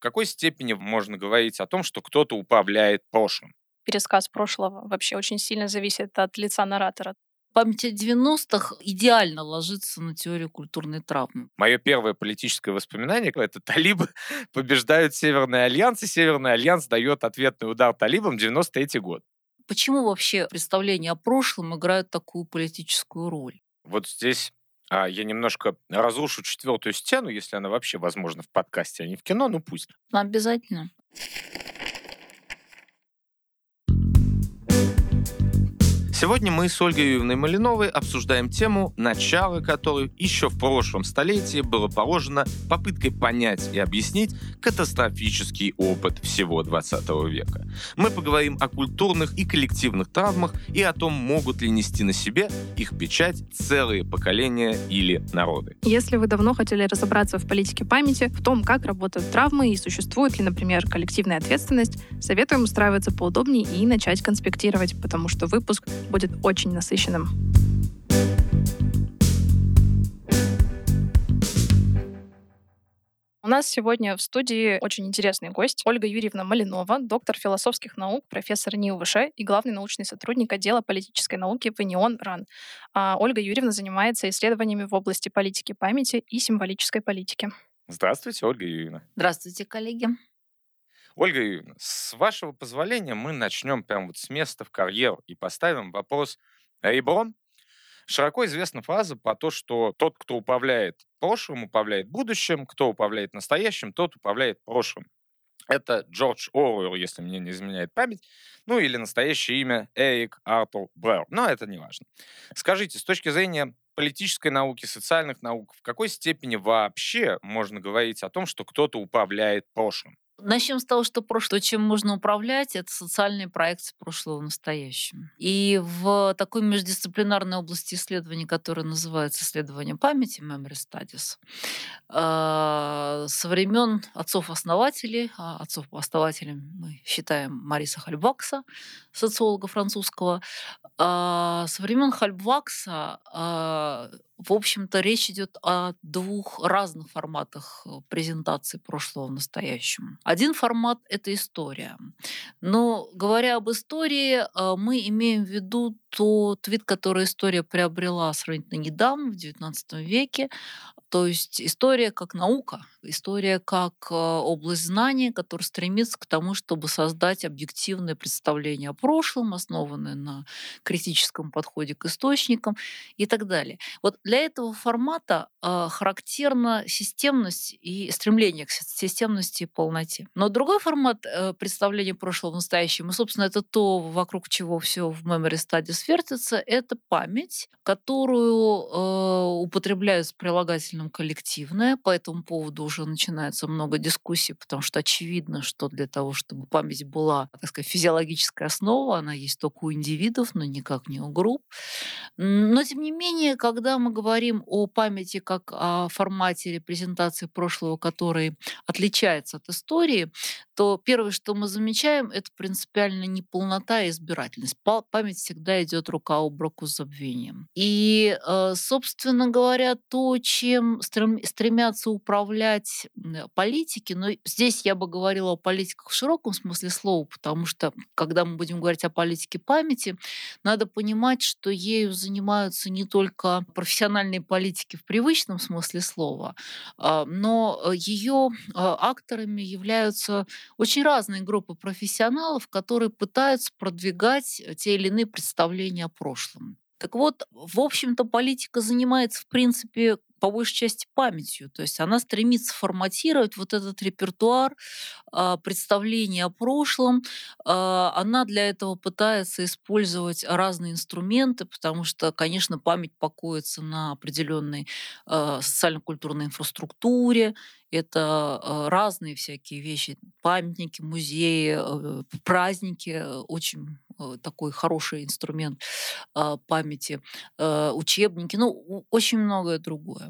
какой степени можно говорить о том, что кто-то управляет прошлым? Пересказ прошлого вообще очень сильно зависит от лица наратора. Память о 90-х идеально ложится на теорию культурной травмы. Мое первое политическое воспоминание — это талибы побеждают Северный Альянс, и Северный Альянс дает ответный удар талибам 93 год. Почему вообще представления о прошлом играют такую политическую роль? Вот здесь я немножко разрушу четвертую стену, если она вообще возможна в подкасте, а не в кино, ну пусть. Обязательно. Сегодня мы с Ольгой Юрьевной Малиновой обсуждаем тему, начало которой еще в прошлом столетии было положено попыткой понять и объяснить катастрофический опыт всего 20 века. Мы поговорим о культурных и коллективных травмах и о том, могут ли нести на себе их печать целые поколения или народы. Если вы давно хотели разобраться в политике памяти, в том, как работают травмы и существует ли, например, коллективная ответственность, советуем устраиваться поудобнее и начать конспектировать, потому что выпуск будет очень насыщенным. У нас сегодня в студии очень интересный гость Ольга Юрьевна Малинова, доктор философских наук, профессор НИУВШ и главный научный сотрудник отдела политической науки в ИНИОН РАН. А Ольга Юрьевна занимается исследованиями в области политики памяти и символической политики. Здравствуйте, Ольга Юрьевна. Здравствуйте, коллеги. Ольга Юрьевна, с вашего позволения мы начнем прямо вот с места в карьеру и поставим вопрос ребром. Широко известна фраза про то, что тот, кто управляет прошлым, управляет будущим, кто управляет настоящим, тот управляет прошлым. Это Джордж Оруэлл, если мне не изменяет память, ну или настоящее имя Эрик Артур Блэр, но это не важно. Скажите, с точки зрения политической науки, социальных наук, в какой степени вообще можно говорить о том, что кто-то управляет прошлым? Начнем с того, что прошлое, чем можно управлять, это социальные проекции прошлого в настоящем. И в такой междисциплинарной области исследований, которая называется исследование памяти, Memory Studies, а, со времен отцов-основателей, а отцов-основателем мы считаем Мариса Хальбакса, социолога французского, а, со времен Хальбвакса в общем-то, речь идет о двух разных форматах э, презентации прошлого в настоящем. Один формат — это история. Но говоря об истории, э, мы имеем в виду тот вид, который история приобрела сравнительно недавно, в XIX веке, то есть история как наука, история как э, область знания, которая стремится к тому, чтобы создать объективное представление о прошлом, основанное на критическом подходе к источникам и так далее. Вот для этого формата э, характерна системность и стремление к системности и полноте. Но другой формат э, представления прошлого в настоящем, и, собственно, это то, вокруг чего все в Memory Studies вертится, это память, которую употребляют с прилагательным коллективное. По этому поводу уже начинается много дискуссий, потому что очевидно, что для того, чтобы память была, так сказать, физиологическая основа, она есть только у индивидов, но никак не у групп. Но, тем не менее, когда мы говорим о памяти как о формате репрезентации прошлого, который отличается от истории, то первое, что мы замечаем, это принципиально неполнота и избирательность. Память всегда идет рука об руку с забвением. И, э, собственно говоря, то, чем стремятся управлять политики, но здесь я бы говорила о политиках в широком смысле слова, потому что, когда мы будем говорить о политике памяти, надо понимать, что ею занимаются не только профессиональные политики в привычном смысле слова, а, но э, ее акторами являются очень разные группы профессионалов, которые пытаются продвигать те или иные представления о прошлом. Так вот, в общем-то, политика занимается, в принципе, по большей части памятью. То есть она стремится форматировать вот этот репертуар а, представлений о прошлом. А, она для этого пытается использовать разные инструменты, потому что, конечно, память покоится на определенной а, социально-культурной инфраструктуре. Это разные всякие вещи, памятники, музеи, праздники, очень такой хороший инструмент памяти, учебники, ну, очень многое другое.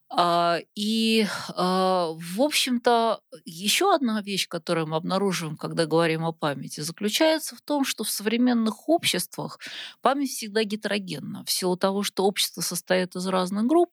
А, и, а, в общем-то, еще одна вещь, которую мы обнаруживаем, когда говорим о памяти, заключается в том, что в современных обществах память всегда гетерогенна. В силу того, что общество состоит из разных групп,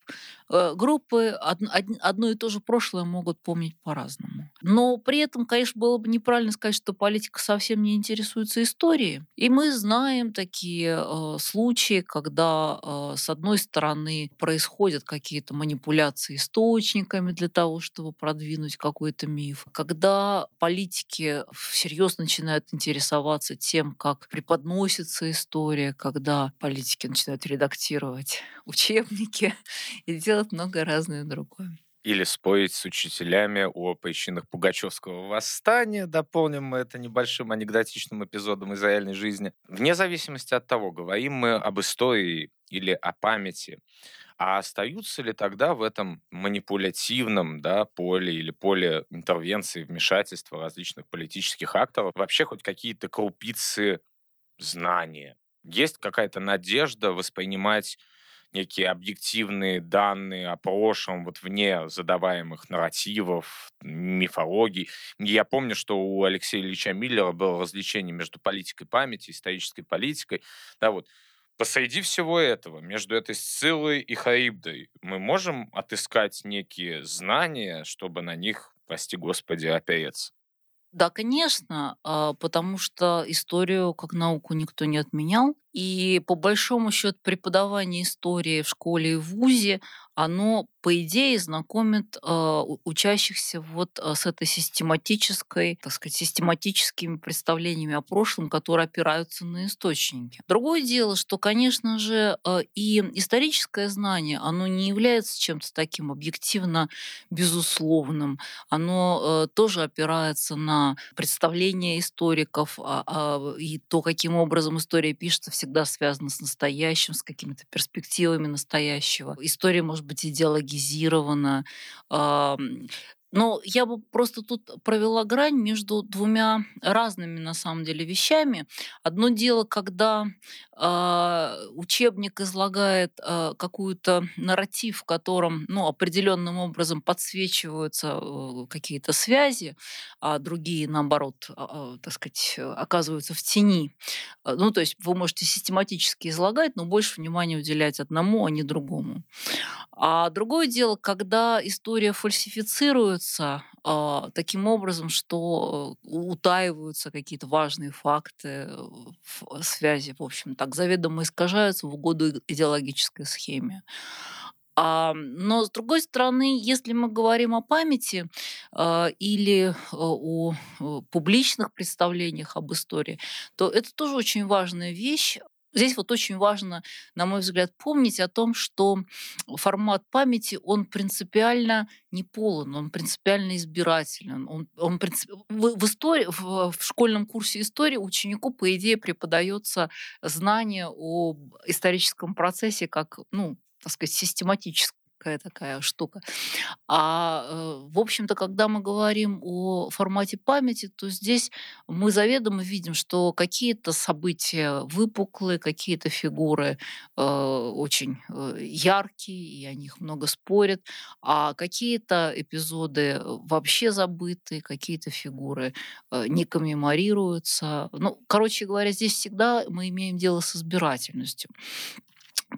э, группы одно и то же прошлое могут помнить по-разному. Но при этом, конечно, было бы неправильно сказать, что политика совсем не интересуется историей. И мы знаем такие э, случаи, когда, э, с одной стороны, происходят какие-то манипуляции манипуляции источниками для того, чтобы продвинуть какой-то миф. Когда политики всерьез начинают интересоваться тем, как преподносится история, когда политики начинают редактировать учебники и делать много разное другое. Или спорить с учителями о причинах Пугачевского восстания. Дополним мы это небольшим анекдотичным эпизодом из реальной жизни. Вне зависимости от того, говорим мы об истории или о памяти, а остаются ли тогда в этом манипулятивном да, поле или поле интервенции, вмешательства различных политических акторов вообще хоть какие-то крупицы знания? Есть какая-то надежда воспринимать некие объективные данные о прошлом вот вне задаваемых нарративов, мифологий. Я помню, что у Алексея Ильича Миллера было развлечение между политикой памяти, исторической политикой. Да, вот Посреди всего этого, между этой Сциллой и Харибдой, мы можем отыскать некие знания, чтобы на них, прости господи, опереться? Да, конечно, а, потому что историю как науку никто не отменял. И по большому счету преподавание истории в школе и в ВУЗе, оно, по идее, знакомит э, учащихся вот э, с этой систематической, так сказать, систематическими представлениями о прошлом, которые опираются на источники. Другое дело, что, конечно же, э, и историческое знание, оно не является чем-то таким объективно безусловным. Оно э, тоже опирается на представления историков а, а, и то, каким образом история пишется всегда всегда связано с настоящим, с какими-то перспективами настоящего. История может быть идеологизирована. Но я бы просто тут провела грань между двумя разными, на самом деле, вещами. Одно дело, когда э, учебник излагает э, какую-то нарратив, в котором ну, определенным образом подсвечиваются э, какие-то связи, а другие, наоборот, э, так сказать, оказываются в тени. Ну, то есть вы можете систематически излагать, но больше внимания уделять одному, а не другому. А другое дело, когда история фальсифицирует формируется а, таким образом, что э, утаиваются какие-то важные факты, э, в связи, в общем, так заведомо искажаются в угоду идеологической схеме. А, но с другой стороны, если мы говорим о памяти а, или э, о публичных представлениях об истории, то это тоже очень важная вещь, Здесь вот очень важно, на мой взгляд, помнить о том, что формат памяти, он принципиально не полон, он принципиально избирателен. Он, он принцип... в, в, истории, в, в школьном курсе истории ученику, по идее, преподается знание об историческом процессе как, ну, так сказать, систематическом какая такая штука. А, э, в общем-то, когда мы говорим о формате памяти, то здесь мы заведомо видим, что какие-то события выпуклые, какие-то фигуры э, очень э, яркие, и о них много спорят, а какие-то эпизоды вообще забыты, какие-то фигуры э, не коммеморируются. Ну, короче говоря, здесь всегда мы имеем дело с избирательностью.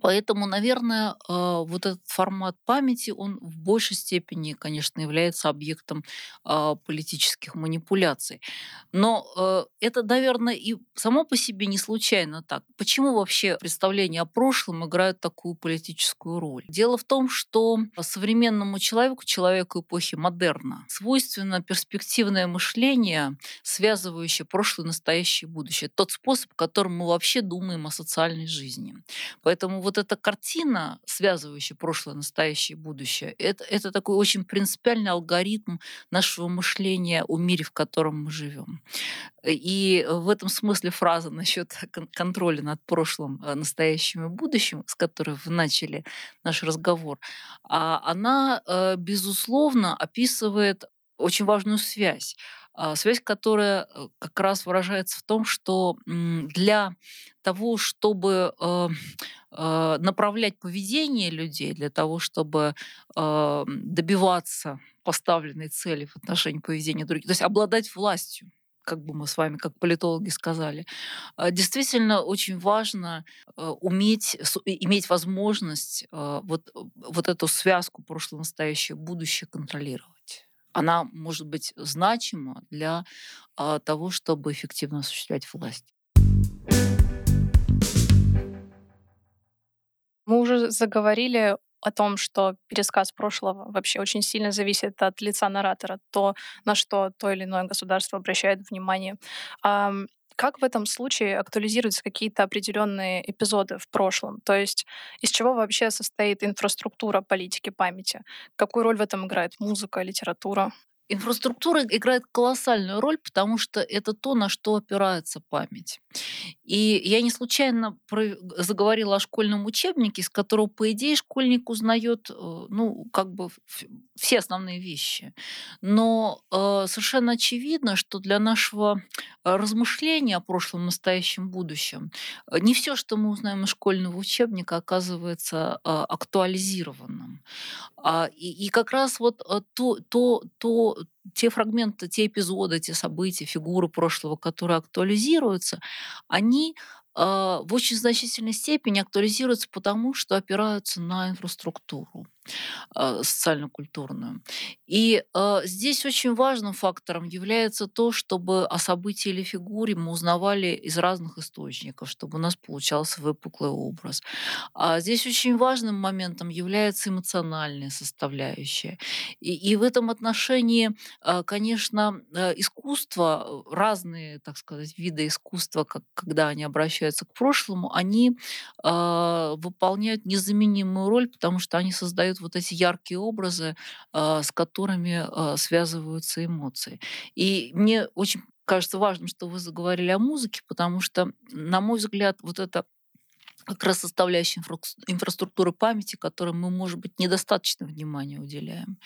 Поэтому, наверное, а, вот этот формат памяти, он в большей степени, конечно, является объектом а, политических манипуляций. Но э, это, наверное, и само по себе не случайно так. Почему вообще представления о прошлом играют такую политическую роль? Дело в том, что современному человеку, человеку эпохи модерна, свойственно перспективное мышление, связывающее прошлое, настоящее и будущее. Тот способ, которым мы вообще думаем о социальной жизни. Поэтому вот эта картина, связывающая прошлое, настоящее и будущее, это, это такой очень принципиальный алгоритм нашего мышления о мире, в котором мы живем. И в этом смысле фраза насчет контроля над прошлым, э, настоящим и будущим, с которой вы начали наш разговор, а, она, э, безусловно, описывает очень важную связь связь, которая э, как раз выражается в том, что для того, чтобы э, э, направлять поведение людей, для того, чтобы добиваться поставленной цели в отношении поведения других, то есть обладать властью, как бы мы с вами, как политологи сказали. А, действительно очень важно э, уметь, иметь возможность вот, вот эту связку прошлое, настоящее, будущее контролировать. Она может быть значима для а, того, чтобы эффективно осуществлять власть. Мы уже заговорили о том, что пересказ прошлого вообще очень сильно зависит от лица наратора, то, на что то или иное государство обращает внимание. Как в этом случае актуализируются какие-то определенные эпизоды в прошлом? То есть из чего вообще состоит инфраструктура политики памяти? Какую роль в этом играет музыка, литература? Инфраструктура играет колоссальную роль, потому что это то, на что опирается память. И я не случайно заговорила о школьном учебнике, из которого, по идее, школьник узнает, э, ну, как бы все основные вещи. Но э, совершенно очевидно, что для нашего размышления о прошлом, настоящем, будущем э, не все, что мы узнаем из школьного учебника, оказывается э, актуализированным. А, и, как раз вот э, то, то, то, те фрагменты, те эпизоды, те события, фигуры прошлого, которые актуализируются, они а, в очень значительной степени актуализируются потому, что опираются на инфраструктуру социально-культурную. И э, здесь очень важным фактором является то, чтобы о событии или фигуре мы узнавали из разных источников, чтобы у нас получался выпуклый образ. А здесь очень важным моментом является эмоциональная составляющая. И, и в этом отношении, э, конечно, э, искусство, разные, так сказать, виды искусства, как, когда они обращаются к прошлому, они э, выполняют незаменимую роль, потому что они создают вот эти яркие образы, а, с которыми а, связываются эмоции. И мне очень кажется важным, что вы заговорили о музыке, потому что, на мой взгляд, вот это как раз составляющая инфраструктуры памяти, которой мы, может быть, недостаточно внимания уделяем.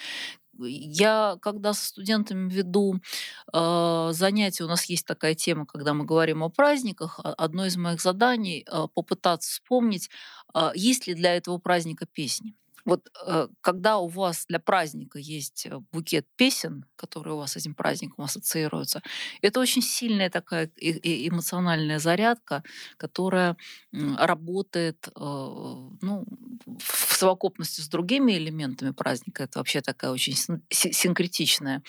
Я, когда со студентами веду э, занятия, у нас есть такая тема, когда мы говорим о праздниках, одно из моих заданий э, попытаться вспомнить, э, есть ли для этого праздника песни. Вот э, когда у вас для праздника есть э, букет песен, которые у вас с этим праздником ассоциируются, это очень сильная такая эмоциональная зарядка, которая работает э, ну, в совокупности с другими элементами праздника. Это вообще такая очень синкретичная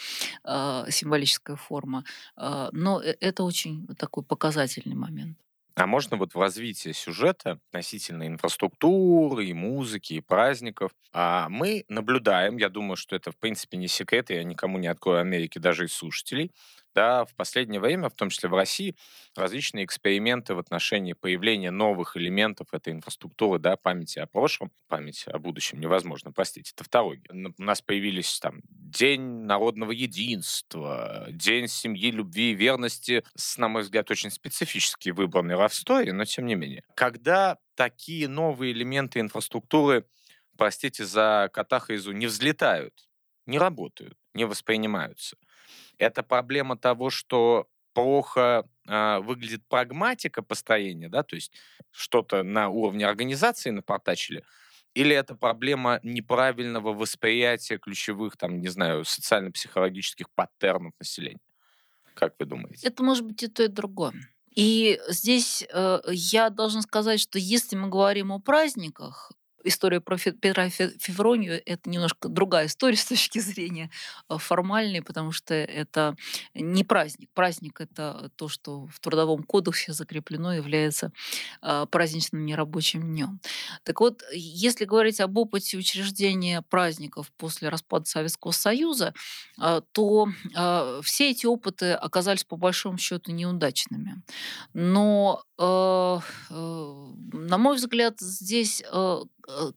символическая форма. Но это очень такой показательный момент. А можно вот в развитии сюжета относительно инфраструктуры, и музыки, и праздников а мы наблюдаем, я думаю, что это в принципе не секрет, я никому не открою Америки, даже из слушателей, да, в последнее время, в том числе в России, различные эксперименты в отношении появления новых элементов этой инфраструктуры, да, памяти о прошлом, памяти о будущем невозможно простить, это второй. У нас появились там День народного единства, День семьи, любви и верности, с, на мой взгляд, очень специфически выбранный в истории, но тем не менее. Когда такие новые элементы инфраструктуры, простите за катахизу, не взлетают, не работают, не воспринимаются, это проблема того, что плохо э, выглядит прагматика построения, да, то есть что-то на уровне организации напортачили, или это проблема неправильного восприятия ключевых, там, не знаю, социально-психологических паттернов населения? Как вы думаете? Это может быть и то, и другое. И здесь э, я должна сказать, что если мы говорим о праздниках, история про Петра Февронию — это немножко другая история с точки зрения э, формальной, потому что это не праздник. Праздник — это то, что в Трудовом кодексе закреплено, является а, праздничным нерабочим днем. Так вот, если говорить об опыте учреждения праздников после распада Советского Союза, а, то а, все эти опыты оказались по большому счету неудачными. Но на мой взгляд, здесь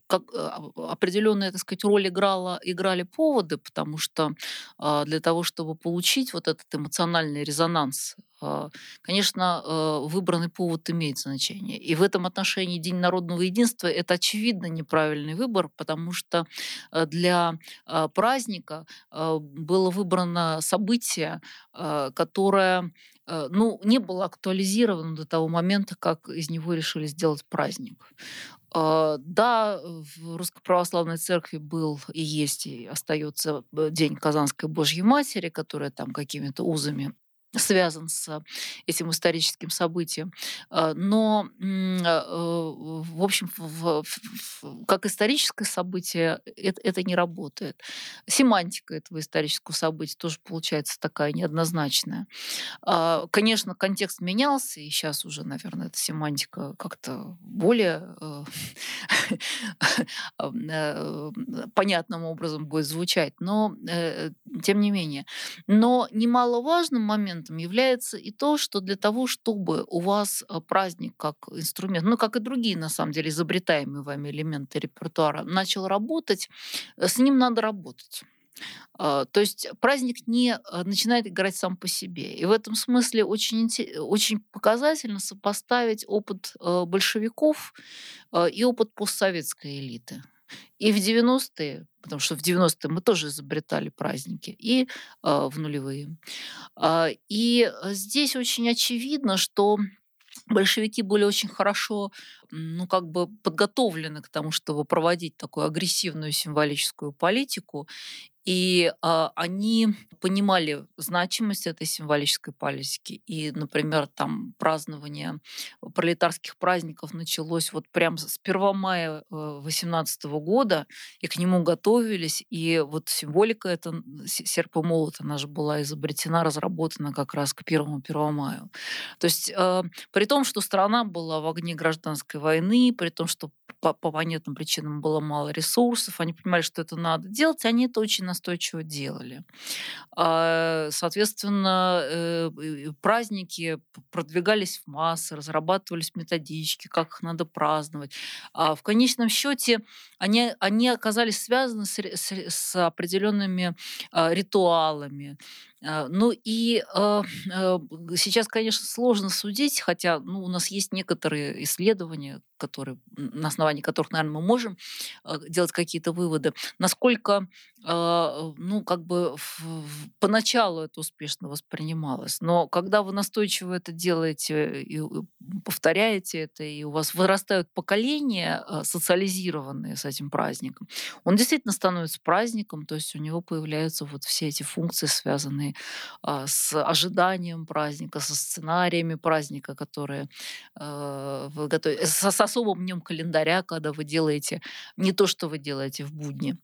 как э, определенная, так сказать, роль играла, играли поводы, потому что а, для того, чтобы получить вот этот эмоциональный резонанс э, конечно, э, выбранный повод имеет значение. И в этом отношении День народного единства – это очевидно неправильный выбор, потому что для праздника было выбрано событие, которое ну, не было актуализировано до того момента, как из него решили сделать праздник. Да, в Русской Православной Церкви был и есть, и остается День Казанской Божьей Матери, которая там какими-то узами связан с этим историческим событием. А, но, а, э, в общем, как историческое событие это, это не работает. Семантика этого исторического события тоже получается такая неоднозначная. А, конечно, контекст менялся, и сейчас уже, наверное, эта семантика как-то более э, э, понятным образом будет звучать, но тем не менее. Но немаловажным моментом моментом является и то, что для того, чтобы у вас э, праздник как инструмент, ну, как и другие, на самом деле, изобретаемые вами элементы репертуара, начал работать, э, с ним надо работать. А, то есть праздник не э, начинает играть сам по себе. И в этом смысле очень, очень показательно сопоставить опыт большевиков и опыт постсоветской элиты. И в 90-е, потому что в 90-е мы тоже изобретали праздники, и э, в нулевые. Э, и здесь очень очевидно, что большевики были очень хорошо, ну, как бы подготовлены к тому, чтобы проводить такую агрессивную символическую политику. И а, они понимали значимость этой символической политики. И, например, там празднование пролетарских праздников началось вот прямо с 1 мая 18 э, года, и к нему готовились. И вот символика эта, серп и молот, она же была изобретена, разработана как раз к 1-1 мая. То есть э, при том, что страна была в огне гражданской войны, при том, что по, по понятным причинам было мало ресурсов, они понимали, что это надо делать, они это очень настойчиво делали. А, соответственно, э, праздники продвигались в массы, разрабатывались методички, как их надо праздновать. А в конечном счете они, они оказались связаны с, с, с определенными а, ритуалами, ну и э, э, сейчас, конечно, сложно судить, хотя ну, у нас есть некоторые исследования, которые, на основании которых, наверное, мы можем э, делать какие-то выводы, насколько, ну, как бы в, в, поначалу это успешно воспринималось. Но когда вы настойчиво это делаете и повторяете это, и у вас вырастают поколения, социализированные с этим праздником, он действительно становится праздником, то есть у него появляются вот все эти функции, связанные связанные а, с ожиданием праздника, со сценариями праздника, которые э, вы готовите, с, с особым днем календаря, когда вы делаете не то, что вы делаете в будни.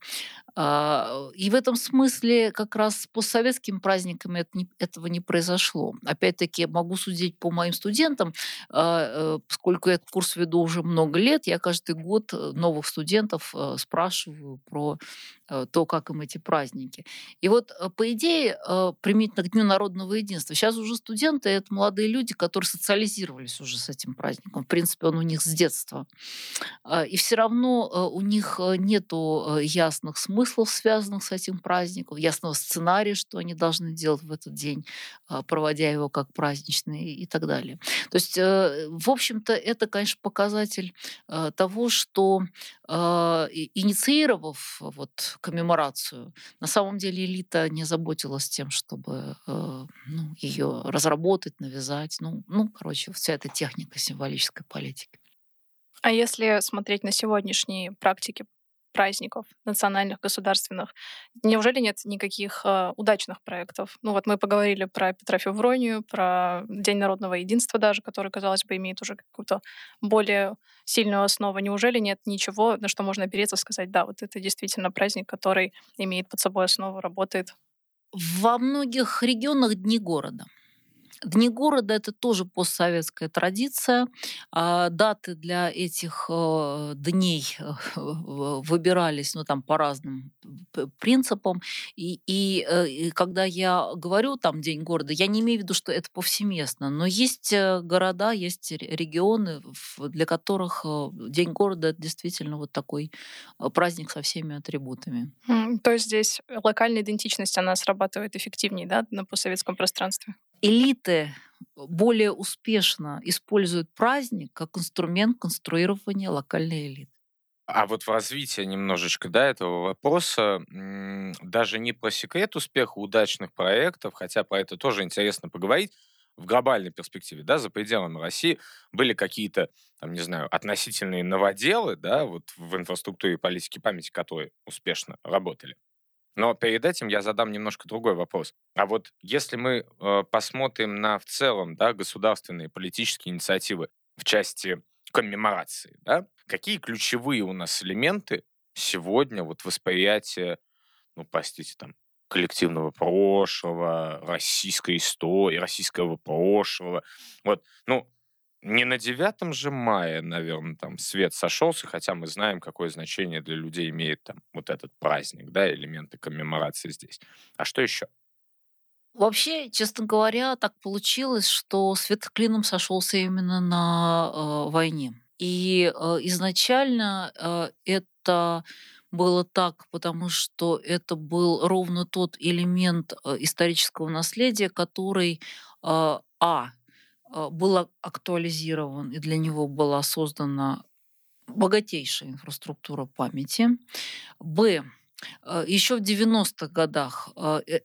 А, и в этом смысле как раз с постсоветскими праздниками этого не произошло. Опять-таки, могу судить по моим студентам, а, э, поскольку я этот курс веду уже много лет, я каждый год э, новых студентов спрашиваю про то, как им эти праздники. И вот, по идее, применительно к Дню народного единства. Сейчас уже студенты — это молодые люди, которые социализировались уже с этим праздником. В принципе, он у них с детства. А, и все равно э, у них э, нет э, ясных смыслов, связанных с этим праздником, ясного сценария, что они должны делать в этот день, а, проводя его как праздничный и так далее. То есть, в общем-то, это, конечно, показатель того, что инициировав вот коммеморацию, на самом деле элита не заботилась тем, что чтобы э, ну, ее разработать, навязать. Ну, ну, короче, вся эта техника символической политики. А если смотреть на сегодняшние практики праздников национальных, государственных. Неужели нет никаких э, удачных проектов? Ну вот мы поговорили про Петра Февронию, про День народного единства даже, который, казалось бы, имеет уже какую-то более сильную основу. Неужели нет ничего, на что можно опереться, сказать, да, вот это действительно праздник, который имеет под собой основу, работает? Во многих регионах дни города. Дни города это тоже постсоветская традиция. А даты для этих э, дней э, выбирались ну, там, по разным принципам. И, и, э, и когда я говорю там День города, я не имею в виду, что это повсеместно, но есть города, есть регионы, для которых День города это действительно вот такой праздник со всеми атрибутами. То есть здесь локальная идентичность, она срабатывает эффективнее да, на постсоветском пространстве? Элиты более успешно используют праздник как инструмент конструирования локальной элиты. А вот в развитии немножечко, да, этого вопроса, даже не про секрет успеха удачных проектов, хотя про это тоже интересно поговорить, в глобальной перспективе, да, за пределами России были какие-то, там, не знаю, относительные новоделы, да, вот в инфраструктуре политики памяти, которые успешно работали. Но перед этим я задам немножко другой вопрос. А вот если мы э, посмотрим на в целом, да, государственные политические инициативы в части коммеморации, да, какие ключевые у нас элементы сегодня вот восприятия, ну, простите, там, коллективного прошлого, российской истории, российского прошлого. Вот, ну, не на 9 же мая, наверное, там свет сошелся, хотя мы знаем, какое значение для людей имеет там вот этот праздник, да, элементы коммеморации здесь. А что еще? Вообще, честно говоря, так получилось, что свет клином сошелся именно на э, войне. И э, изначально э, это было так, потому что это был ровно тот элемент э, исторического наследия, который э, а был актуализирован, и для него была создана богатейшая инфраструктура памяти. Б. Еще в 90-х годах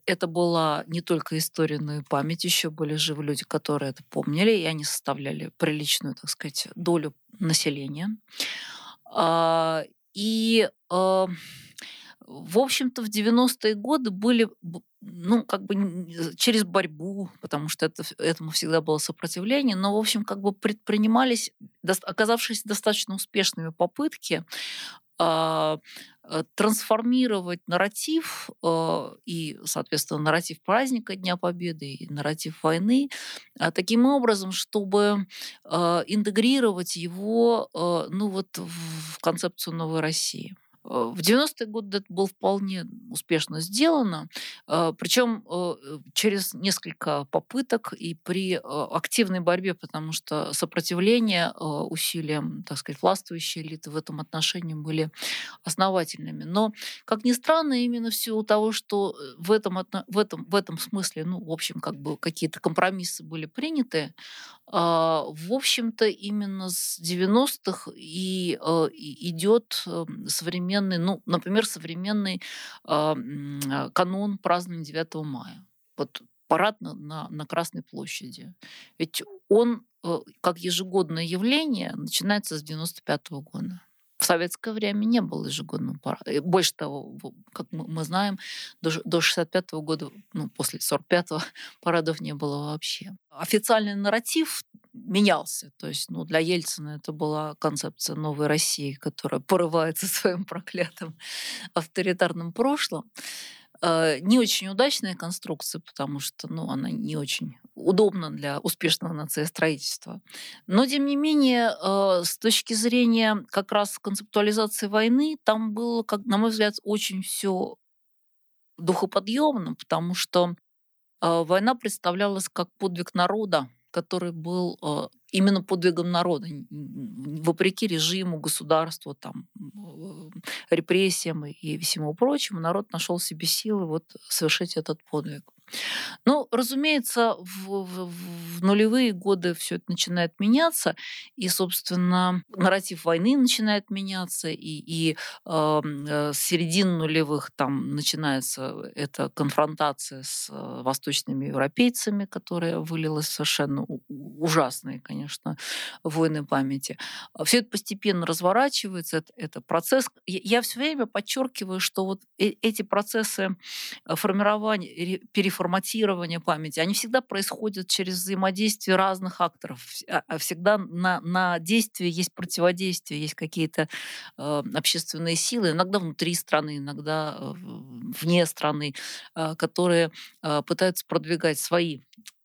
это была не только история, но и память. Еще были живы люди, которые это помнили, и они составляли приличную, так сказать, долю населения. А, и, э, в общем-то, в 90-е годы были, ну, как бы через борьбу, потому что это, этому всегда было сопротивление, но, в общем, как бы предпринимались, оказавшись достаточно успешными попытки а, э, трансформировать нарратив э, и, соответственно, нарратив праздника Дня Победы и нарратив войны а, таким образом, чтобы э, интегрировать его ну вот, в концепцию новой России. Э, в 90-е годы это было вполне успешно сделано, э, причем э, через несколько попыток и при активной борьбе, потому что сопротивление усилиям, так сказать, властвующей элиты в этом отношении были основательными. Но, как ни странно, именно в силу того, что в этом, в этом, в этом смысле, ну, в общем, как бы какие-то компромиссы были приняты, а, в общем-то, именно с 90-х и идет современный современный, ну, например, современный э, канун празднования 9 мая. Вот парад на, на, на Красной площади. Ведь он, э, как ежегодное явление, начинается с 95 -го года. В советское время не было ежегодного парада. Больше того, как мы знаем, до, до 65 -го года, ну, после 45-го парадов не было вообще. Официальный нарратив менялся. То есть ну, для Ельцина это была концепция новой России, которая порывается своим проклятым авторитарным прошлым. Э, не очень удачная конструкция, потому что ну, она не очень удобна для успешного нациостроительства. Но, тем не менее, э, с точки зрения как раз концептуализации войны, там было, как, на мой взгляд, очень все духоподъемно, потому что э, война представлялась как подвиг народа, который был э, именно подвигом народа, вопреки режиму, государству, там, репрессиям и всему прочему, народ нашел себе силы вот совершить этот подвиг. Ну, разумеется, в, в, в нулевые годы все это начинает меняться, и, собственно, нарратив войны начинает меняться, и, и эм, э, с середины нулевых там начинается эта конфронтация с э, восточными европейцами, которая вылилась совершенно ужасные, конечно, войны памяти. Все это постепенно разворачивается, это, это процесс. Я, я все время подчеркиваю, что вот э, эти процессы э, формирования, переформирования форматирования памяти, они всегда происходят через взаимодействие разных акторов. А, а всегда на, на действие есть противодействие, есть какие-то э, общественные силы, иногда внутри страны, иногда э, вне страны, э, которые э, пытаются продвигать свои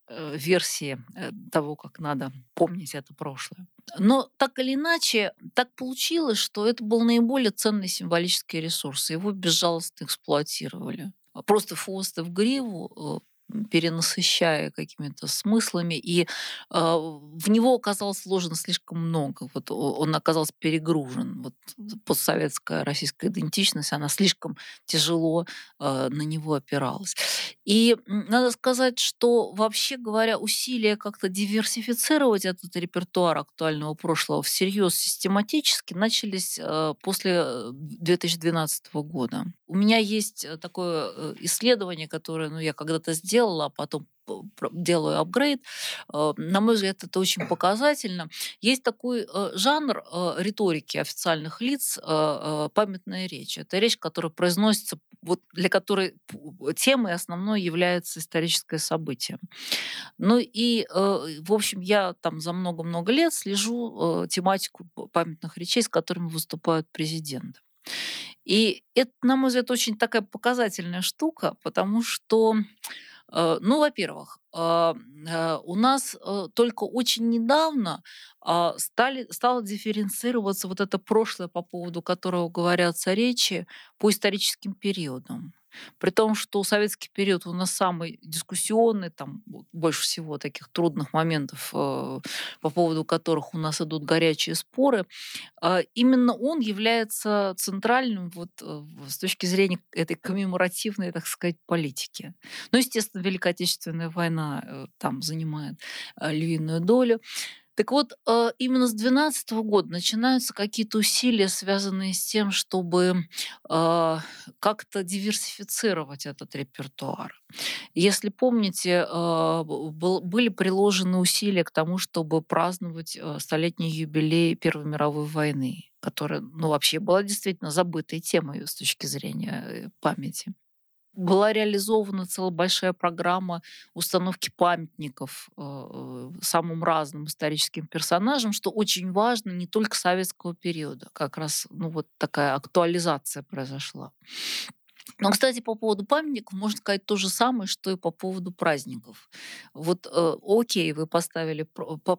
э, версии э, того, как надо помнить это прошлое. Но так или иначе, так получилось, что это был наиболее ценный символический ресурс. Его безжалостно эксплуатировали просто хвост в гриву, э, перенасыщая какими-то смыслами, и э, в него оказалось вложено слишком много. Вот он оказался перегружен. Вот постсоветская российская идентичность, она слишком тяжело э, на него опиралась. И надо сказать, что вообще говоря, усилия как-то диверсифицировать этот репертуар актуального прошлого всерьез систематически начались э, после 2012 э, года. У меня есть э, такое э, исследование, которое ну, я когда-то сделала, а потом делаю апгрейд. Э, на мой взгляд, это очень показательно. Есть такой жанр риторики официальных лиц памятная речь. Это речь, которая произносится, вот для которой темой основной является историческое событие. Ну и, в общем, я там за много-много лет слежу тематику памятных речей, с которыми выступают президенты. И это, на мой взгляд, очень такая показательная штука, потому что Э, ну, во-первых, а, э, у нас э, только очень недавно стали, стало дифференцироваться вот это прошлое, по поводу которого говорятся речи, по историческим периодам. При том, что советский период у нас самый дискуссионный, там больше всего таких трудных моментов, э, по поводу которых у нас идут горячие споры, э, именно он является центральным вот, э, с точки зрения этой коммеморативной, так сказать, политики. Ну, естественно, Великая Отечественная война э, там занимает львиную долю. Так вот, э, именно с 2012 года начинаются какие-то усилия, связанные с тем, чтобы э, как-то диверсифицировать этот репертуар. Если помните, э, были приложены усилия к тому, чтобы праздновать столетний юбилей Первой мировой войны которая, ну, вообще была действительно забытой темой с точки зрения памяти была реализована целая большая программа установки памятников э, э, самым разным историческим персонажам, что очень важно не только советского периода. Как раз ну, вот такая актуализация произошла. Но, кстати, по поводу памятников можно сказать то же самое, что и по поводу праздников. Вот, э, окей, вы поставили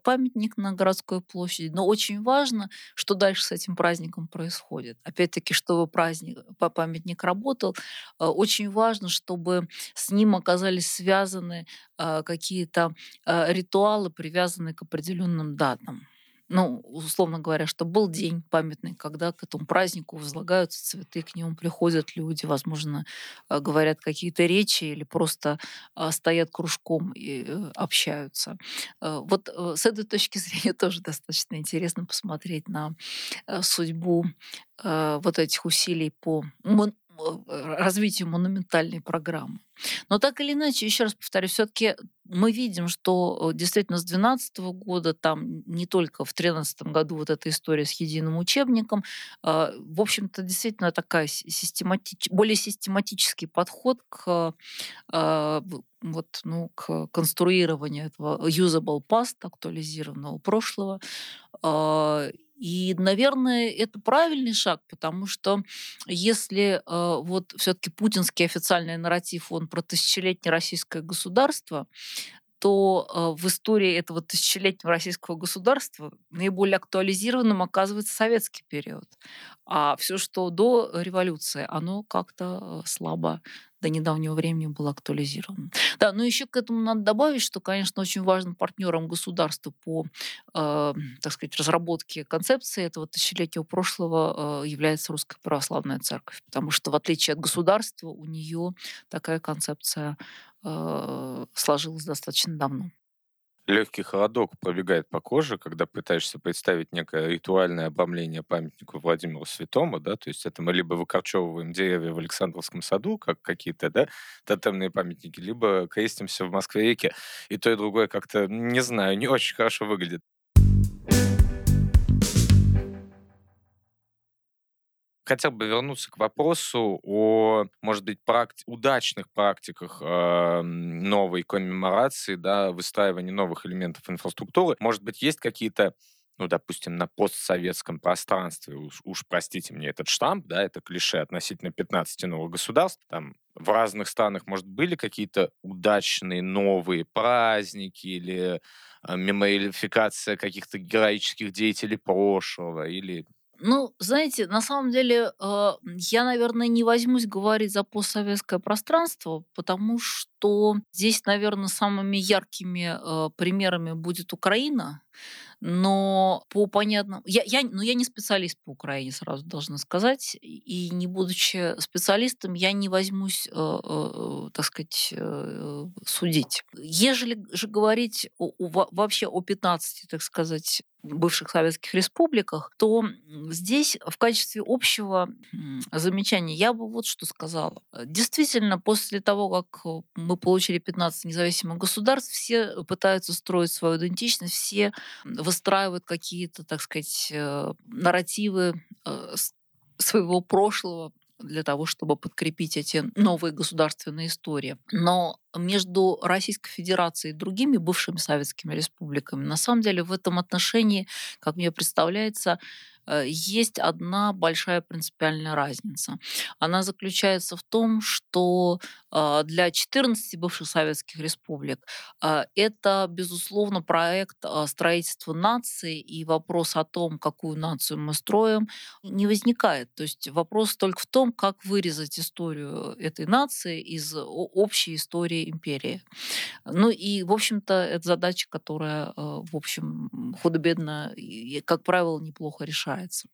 памятник на городской площади, но очень важно, что дальше с этим праздником происходит. Опять-таки, чтобы праздник, памятник работал, э, очень важно, чтобы с ним оказались связаны э, какие-то э, ритуалы, привязанные к определенным датам ну, условно говоря, что был день памятный, когда к этому празднику возлагаются цветы, к нему приходят люди, возможно, э, говорят какие-то речи или просто а, стоят кружком и э, общаются. Э, вот с этой точки зрения тоже достаточно интересно посмотреть на судьбу вот этих усилий по развитию монументальной программы. Но так или иначе, еще раз повторю, все-таки мы видим, что э, действительно с 2012 года, там не только в 2013 году вот эта история с единым учебником, а, в общем-то, действительно такая систематич... более систематический подход к а, вот, ну, к конструированию этого usable past, актуализированного прошлого. А, и, наверное, это правильный шаг, потому что если э, вот все-таки путинский официальный нарратив, он про тысячелетнее российское государство, то э, в истории этого тысячелетнего российского государства наиболее актуализированным оказывается советский период. А все, что до революции, оно как-то э, слабо до недавнего времени было актуализировано. Да, но еще к этому надо добавить, что, конечно, очень важным партнером государства по, э, так сказать, разработке концепции этого тысячелетнего прошлого э, является Русская Православная Церковь, потому что, в отличие от государства, у нее такая концепция э, сложилась достаточно давно легкий холодок пробегает по коже, когда пытаешься представить некое ритуальное обрамление памятнику Владимиру Святому, да, то есть это мы либо выкорчевываем деревья в Александровском саду, как какие-то, да, тотемные памятники, либо крестимся в Москве-реке, и то, и другое как-то, не знаю, не очень хорошо выглядит. Хотел бы вернуться к вопросу о, может быть, практи- удачных практиках э, новой коммеморации, да, выстраивания новых элементов инфраструктуры. Может быть, есть какие-то ну, допустим, на постсоветском пространстве, уж, уж простите мне этот штамп, да, это клише относительно 15 новых государств, там в разных странах, может, были какие-то удачные новые праздники или э, мемориалификация каких-то героических деятелей прошлого, или Ну, знаете, на самом деле, э, я, наверное, не возьмусь говорить за постсоветское пространство, потому что здесь, наверное, самыми яркими э, примерами будет Украина. Но по понятным... Я, я, ну, я не специалист по Украине, сразу должна сказать. И не будучи специалистом, я не возьмусь, э, э, э так сказать, э, судить. Ежели же говорить о, о, вообще о 15, так сказать, бывших советских республиках, то здесь в качестве общего замечания я бы вот что сказала. Действительно, после того, как мы получили 15 независимых государств, все пытаются строить свою идентичность, все выстраивают какие-то, так сказать, э, нарративы э, своего прошлого, для того, чтобы подкрепить эти новые государственные истории. Но между Российской Федерацией и другими бывшими советскими республиками, на самом деле в этом отношении, как мне представляется, Э, есть одна большая принципиальная разница. Она заключается в том, что а, для 14 бывших советских республик а, это, безусловно, проект строительства нации, и вопрос о том, какую нацию мы строим, не возникает. То есть вопрос только в том, как вырезать историю этой нации из общей истории империи. Ну и, в общем-то, это задача, которая, в общем, худо-бедно как правило, неплохо решается.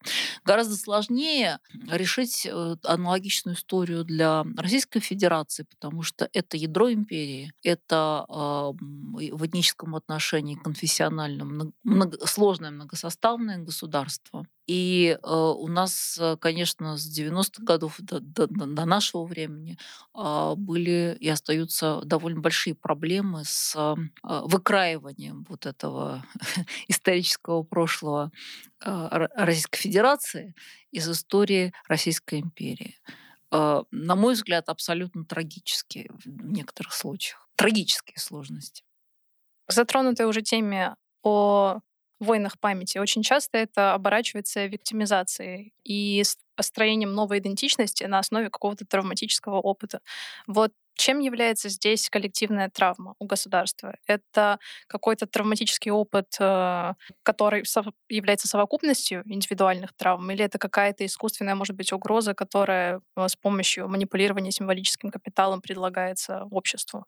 Гораздо сложнее решить э, аналогичную историю для Российской Федерации, потому что это ядро империи, это э, в этническом отношении конфессиональном много, сложное многосоставное государство. И э, у нас, э, конечно, с 90-х годов до, до, до нашего времени э, были и остаются довольно большие проблемы с э, выкраиванием вот этого исторического прошлого э, Российской Федерации из истории Российской империи. Э, на мой взгляд, абсолютно трагические в некоторых случаях. Трагические сложности. Затронутой уже теме о войнах памяти. Очень часто это оборачивается виктимизацией и построением новой идентичности на основе какого-то травматического опыта. Вот чем является здесь коллективная травма у государства? Это какой-то травматический опыт, э, который является совокупностью индивидуальных травм, или это какая-то искусственная, может быть, угроза, которая э, с помощью манипулирования символическим капиталом предлагается обществу?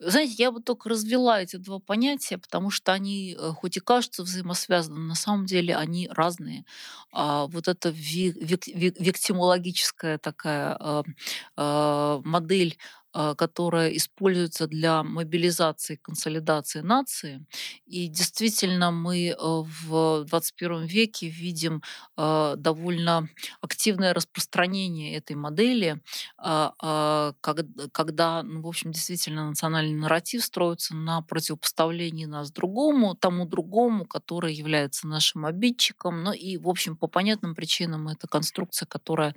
Знаете, я бы только развела эти два понятия, потому что они, э, хоть и кажутся взаимосвязанными, на самом деле они разные. А вот эта виктимологическая такая а, а, модель которая используется для мобилизации и консолидации нации. И действительно мы э, в 21 веке видим а, довольно активное распространение этой модели, а, когда, ну, в общем, действительно национальный нарратив строится на противопоставлении нас другому, тому другому, который является нашим обидчиком. Ну и, в общем, по понятным причинам это конструкция, которая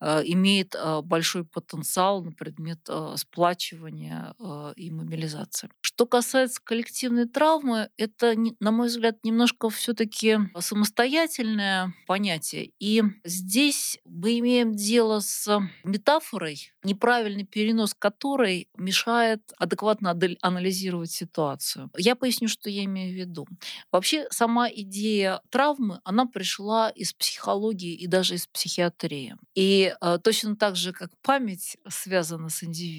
имеет большой потенциал на предмет сплачивания э, и мобилизации. Что касается коллективной травмы, это, на мой взгляд, немножко все-таки самостоятельное понятие. И здесь мы имеем дело с метафорой, неправильный перенос которой мешает адекватно анализировать ситуацию. Я поясню, что я имею в виду. Вообще сама идея травмы, она пришла из психологии и даже из психиатрии. И э, точно так же, как память связана с индивидом,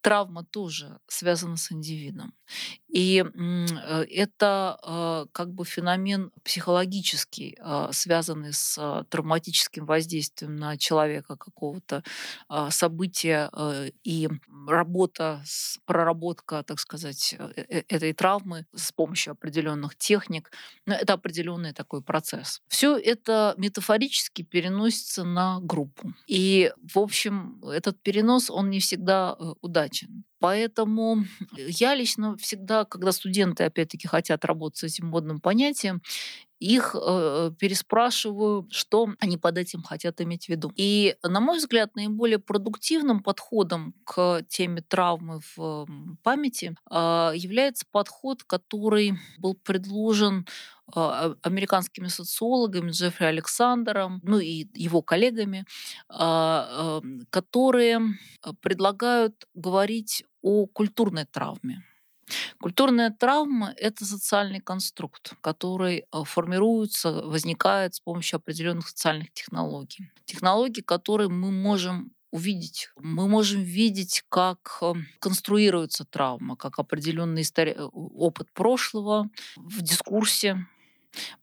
травма тоже связана с индивидом. И э, это э, как бы феномен психологический, э, связанный с травматическим воздействием на человека какого-то события и работа, проработка, так сказать, этой травмы с помощью определенных техник. Ну, это определенный такой процесс. Все это метафорически переносится на группу. И, в общем, этот перенос, он не всегда удачен. Поэтому я лично всегда, когда студенты, опять-таки, хотят работать с этим модным понятием, их э, переспрашиваю, что они под этим хотят иметь в виду. И, на мой взгляд, наиболее продуктивным подходом к теме травмы в памяти э, является подход, который был предложен э, американскими социологами Джеффри Александром, ну и его коллегами, э, которые предлагают говорить о культурной травме. Культурная травма– это социальный конструкт, который э, формируется, возникает с помощью определенных социальных технологий. Технологии, которые мы можем увидеть. Мы можем видеть, как э, конструируется травма, как определенный истори- э, опыт прошлого в дискурсе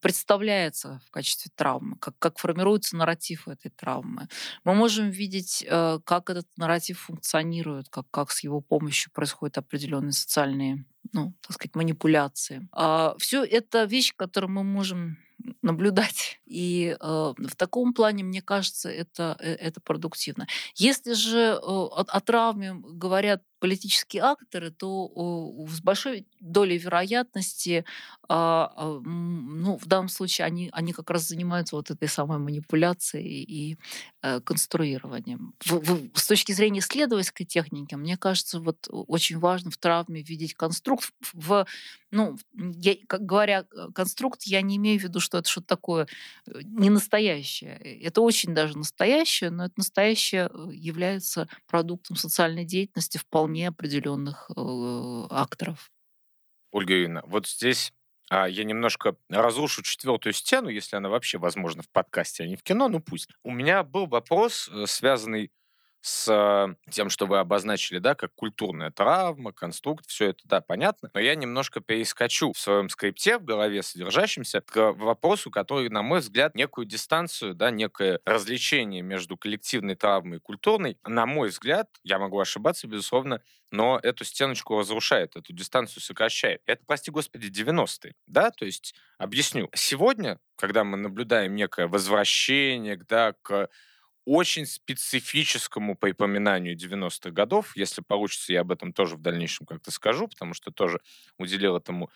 представляется в качестве травмы, как, как формируется нарратив этой травмы. Мы можем видеть, э, как этот нарратив функционирует, как, как с его помощью происходят определенные социальные ну, так сказать, манипуляции. А все это вещи, которые мы можем наблюдать. И э, в таком плане, мне кажется, это, э, это продуктивно. Если же э, о, о травме говорят политические акторы, то с большой долей вероятности, а, а, ну, в данном случае они, они как раз занимаются вот этой самой манипуляцией и э, конструированием. С точки зрения исследовательской техники, мне кажется, вот очень важно в травме видеть конструкт. В, ну, я, как говоря э, конструкт, я не имею в виду, что это что-то такое э, не настоящее. Это очень даже настоящее, но это настоящее является продуктом социальной деятельности вполне вполне определенных э, акторов. Ольга Юрьевна, вот здесь а, я немножко разрушу четвертую стену, если она вообще возможна в подкасте, а не в кино, ну пусть. У меня был вопрос, э, связанный с э, тем, что вы обозначили, да, как культурная травма, конструкт, все это, да, понятно. Но я немножко перескочу в своем скрипте, в голове содержащемся, к вопросу, который, на мой взгляд, некую дистанцию, да, некое развлечение между коллективной травмой и культурной, на мой взгляд, я могу ошибаться, безусловно, но эту стеночку разрушает, эту дистанцию сокращает. Это, прости господи, 90-е, да, то есть, объясню. Сегодня, когда мы наблюдаем некое возвращение, да, к очень специфическому припоминанию 90-х годов. Если получится, я об этом тоже в дальнейшем как-то скажу, потому что тоже уделил этому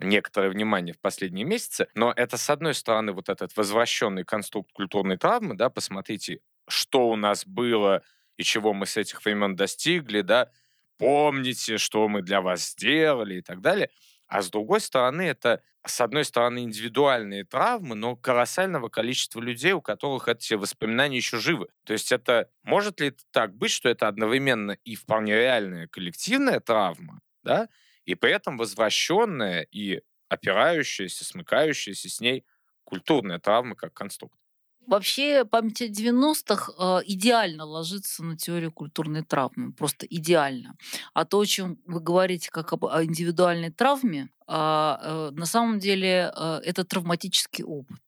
некоторое внимание в последние месяцы. Но это, с одной стороны, вот этот возвращенный конструкт культурной травмы, да, посмотрите, что у нас было и чего мы с этих времен достигли, да, помните, что мы для вас сделали и так далее. А с другой стороны, это, с одной стороны, индивидуальные травмы, но колоссального количества людей, у которых эти воспоминания еще живы. То есть это может ли это так быть, что это одновременно и вполне реальная коллективная травма, да, и при этом возвращенная и опирающаяся, смыкающаяся с ней культурная травма как конструкт? Вообще память о 90-х э, идеально ложится на теорию культурной травмы, просто идеально. А то, о чем вы говорите как об индивидуальной травме, а, э, на самом деле э, это травматический опыт.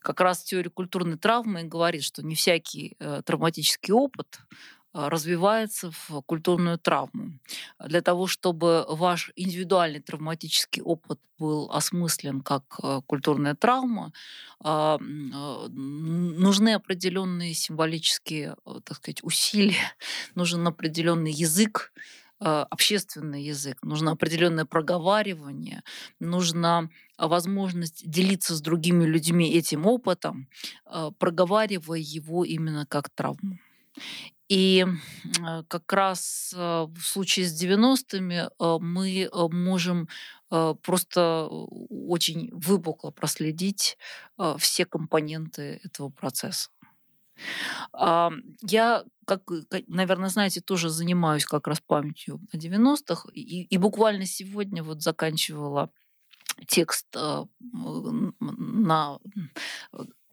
Как раз теория культурной травмы говорит, что не всякий травматический опыт а, развивается в культурную травму. Для того, чтобы ваш индивидуальный травматический опыт был осмыслен как а, культурная травма, а, нужны определенные символические, так сказать, усилия, нужен определенный язык, общественный язык, нужно определенное проговаривание, нужна возможность делиться с другими людьми этим опытом, проговаривая его именно как травму. И э, как раз э, в случае с 90-ми э, мы можем просто очень выпукло проследить все компоненты этого процесса. Я, как, наверное, знаете, тоже занимаюсь как раз памятью о 90-х, и, и буквально сегодня вот заканчивала текст на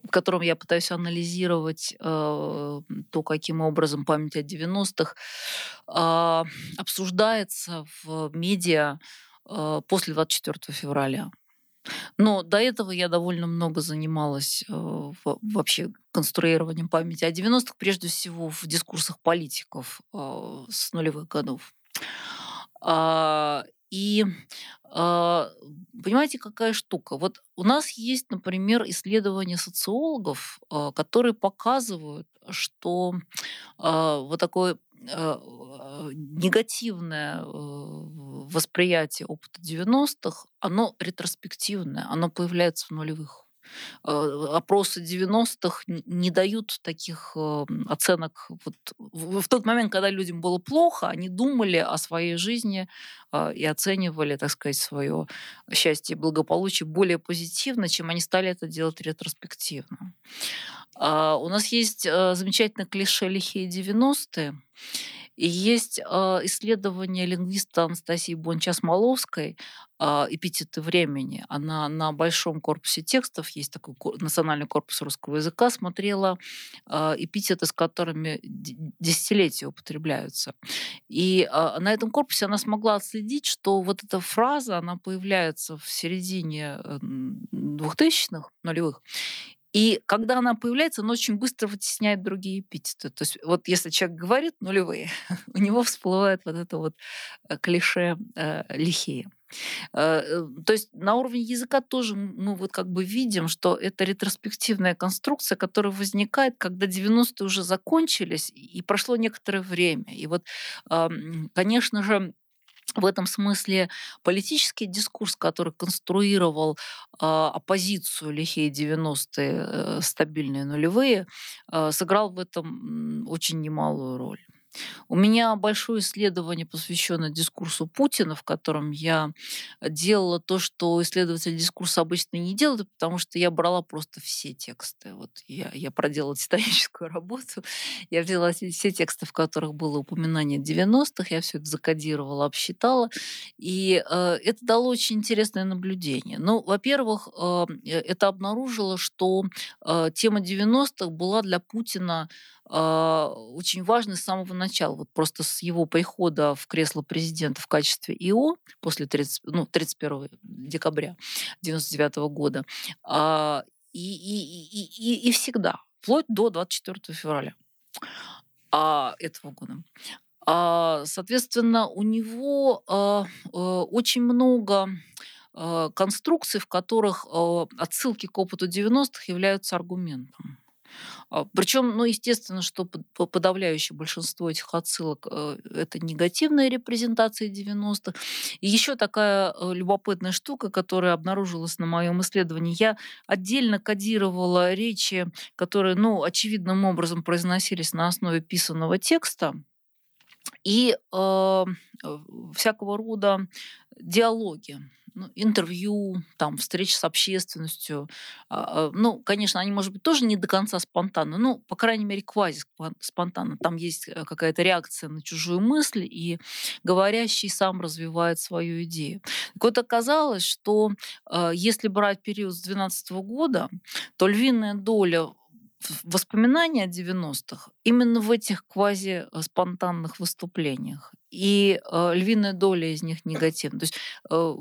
в котором я пытаюсь анализировать э, то, каким образом память о 90-х э, обсуждается в медиа э, после 24 февраля. Но до этого я довольно много занималась э, вообще конструированием памяти о 90-х, прежде всего в дискурсах политиков э, с нулевых годов. А, и а, понимаете, какая штука? Вот у нас есть, например, исследования социологов, а, которые показывают, что а, вот такое негативное э, восприятие опыта 90-х, оно ретроспективное, оно появляется в нулевых. Э, опросы 90-х не дают таких э, оценок. Вот в тот момент, когда людям было плохо, они думали о своей жизни а, и оценивали, так сказать, свое счастье и благополучие более позитивно, чем они стали это делать ретроспективно. А, у нас есть э, замечательное клише «лихие 90-е», И есть э, исследование лингвиста Анастасии Бончас-Маловской э, «Эпитеты времени». Она на большом корпусе текстов, есть такой национальный корпус русского языка, смотрела э, эпитеты, с которыми десятилетия употребляются. И э, на этом корпусе она смогла отследить, что вот эта фраза, она появляется в середине 2000-х, нулевых, и когда она появляется, она очень быстро вытесняет другие эпитеты. То есть вот если человек говорит нулевые, у него всплывает вот это вот э, клише э, лихие. Э, э, то есть на уровне языка тоже мы вот как бы видим, что это ретроспективная конструкция, которая возникает, когда 90-е уже закончились и прошло некоторое время. И вот, конечно же, в этом смысле политический дискурс, который конструировал э, оппозицию лихие 90-е, э, стабильные нулевые, э, сыграл в этом очень немалую роль. У меня большое исследование посвящено дискурсу Путина, в котором я делала то, что исследователи дискурса обычно не делают, потому что я брала просто все тексты. Вот я, я проделала титаническую работу. Я взяла все тексты, в которых было упоминание 90-х, я все это закодировала, обсчитала. И э, это дало очень интересное наблюдение. Ну, во-первых, э, это обнаружило, что э, тема 90-х была для Путина очень важный с самого начала. Вот просто с его прихода в кресло президента в качестве ИО после 30, ну, 31 декабря 1999 года а, и, и, и, и, и всегда, вплоть до 24 февраля а, этого года. А, соответственно, у него а, а, очень много а, конструкций, в которых отсылки к опыту 90-х являются аргументом. А, Причем, ну, естественно, что подавляющее большинство этих отсылок э, это негативные репрезентации 90-х. И еще такая э, любопытная штука, которая обнаружилась на моем исследовании. Я отдельно кодировала речи, которые, ну, очевидным образом произносились на основе писанного текста, и э, всякого рода диалоги ну, интервью, там, встреч с общественностью. А, а, ну, конечно, они, может быть, тоже не до конца спонтанны, но, по крайней мере, квази спонтанно. Там есть э, какая-то реакция на чужую мысль, и говорящий сам развивает свою идею. Так вот, оказалось, что э, если брать период с 2012 года, то львиная доля воспоминания о 90-х именно в этих квази-спонтанных выступлениях. И э, львиная доля из них негативна. То есть э,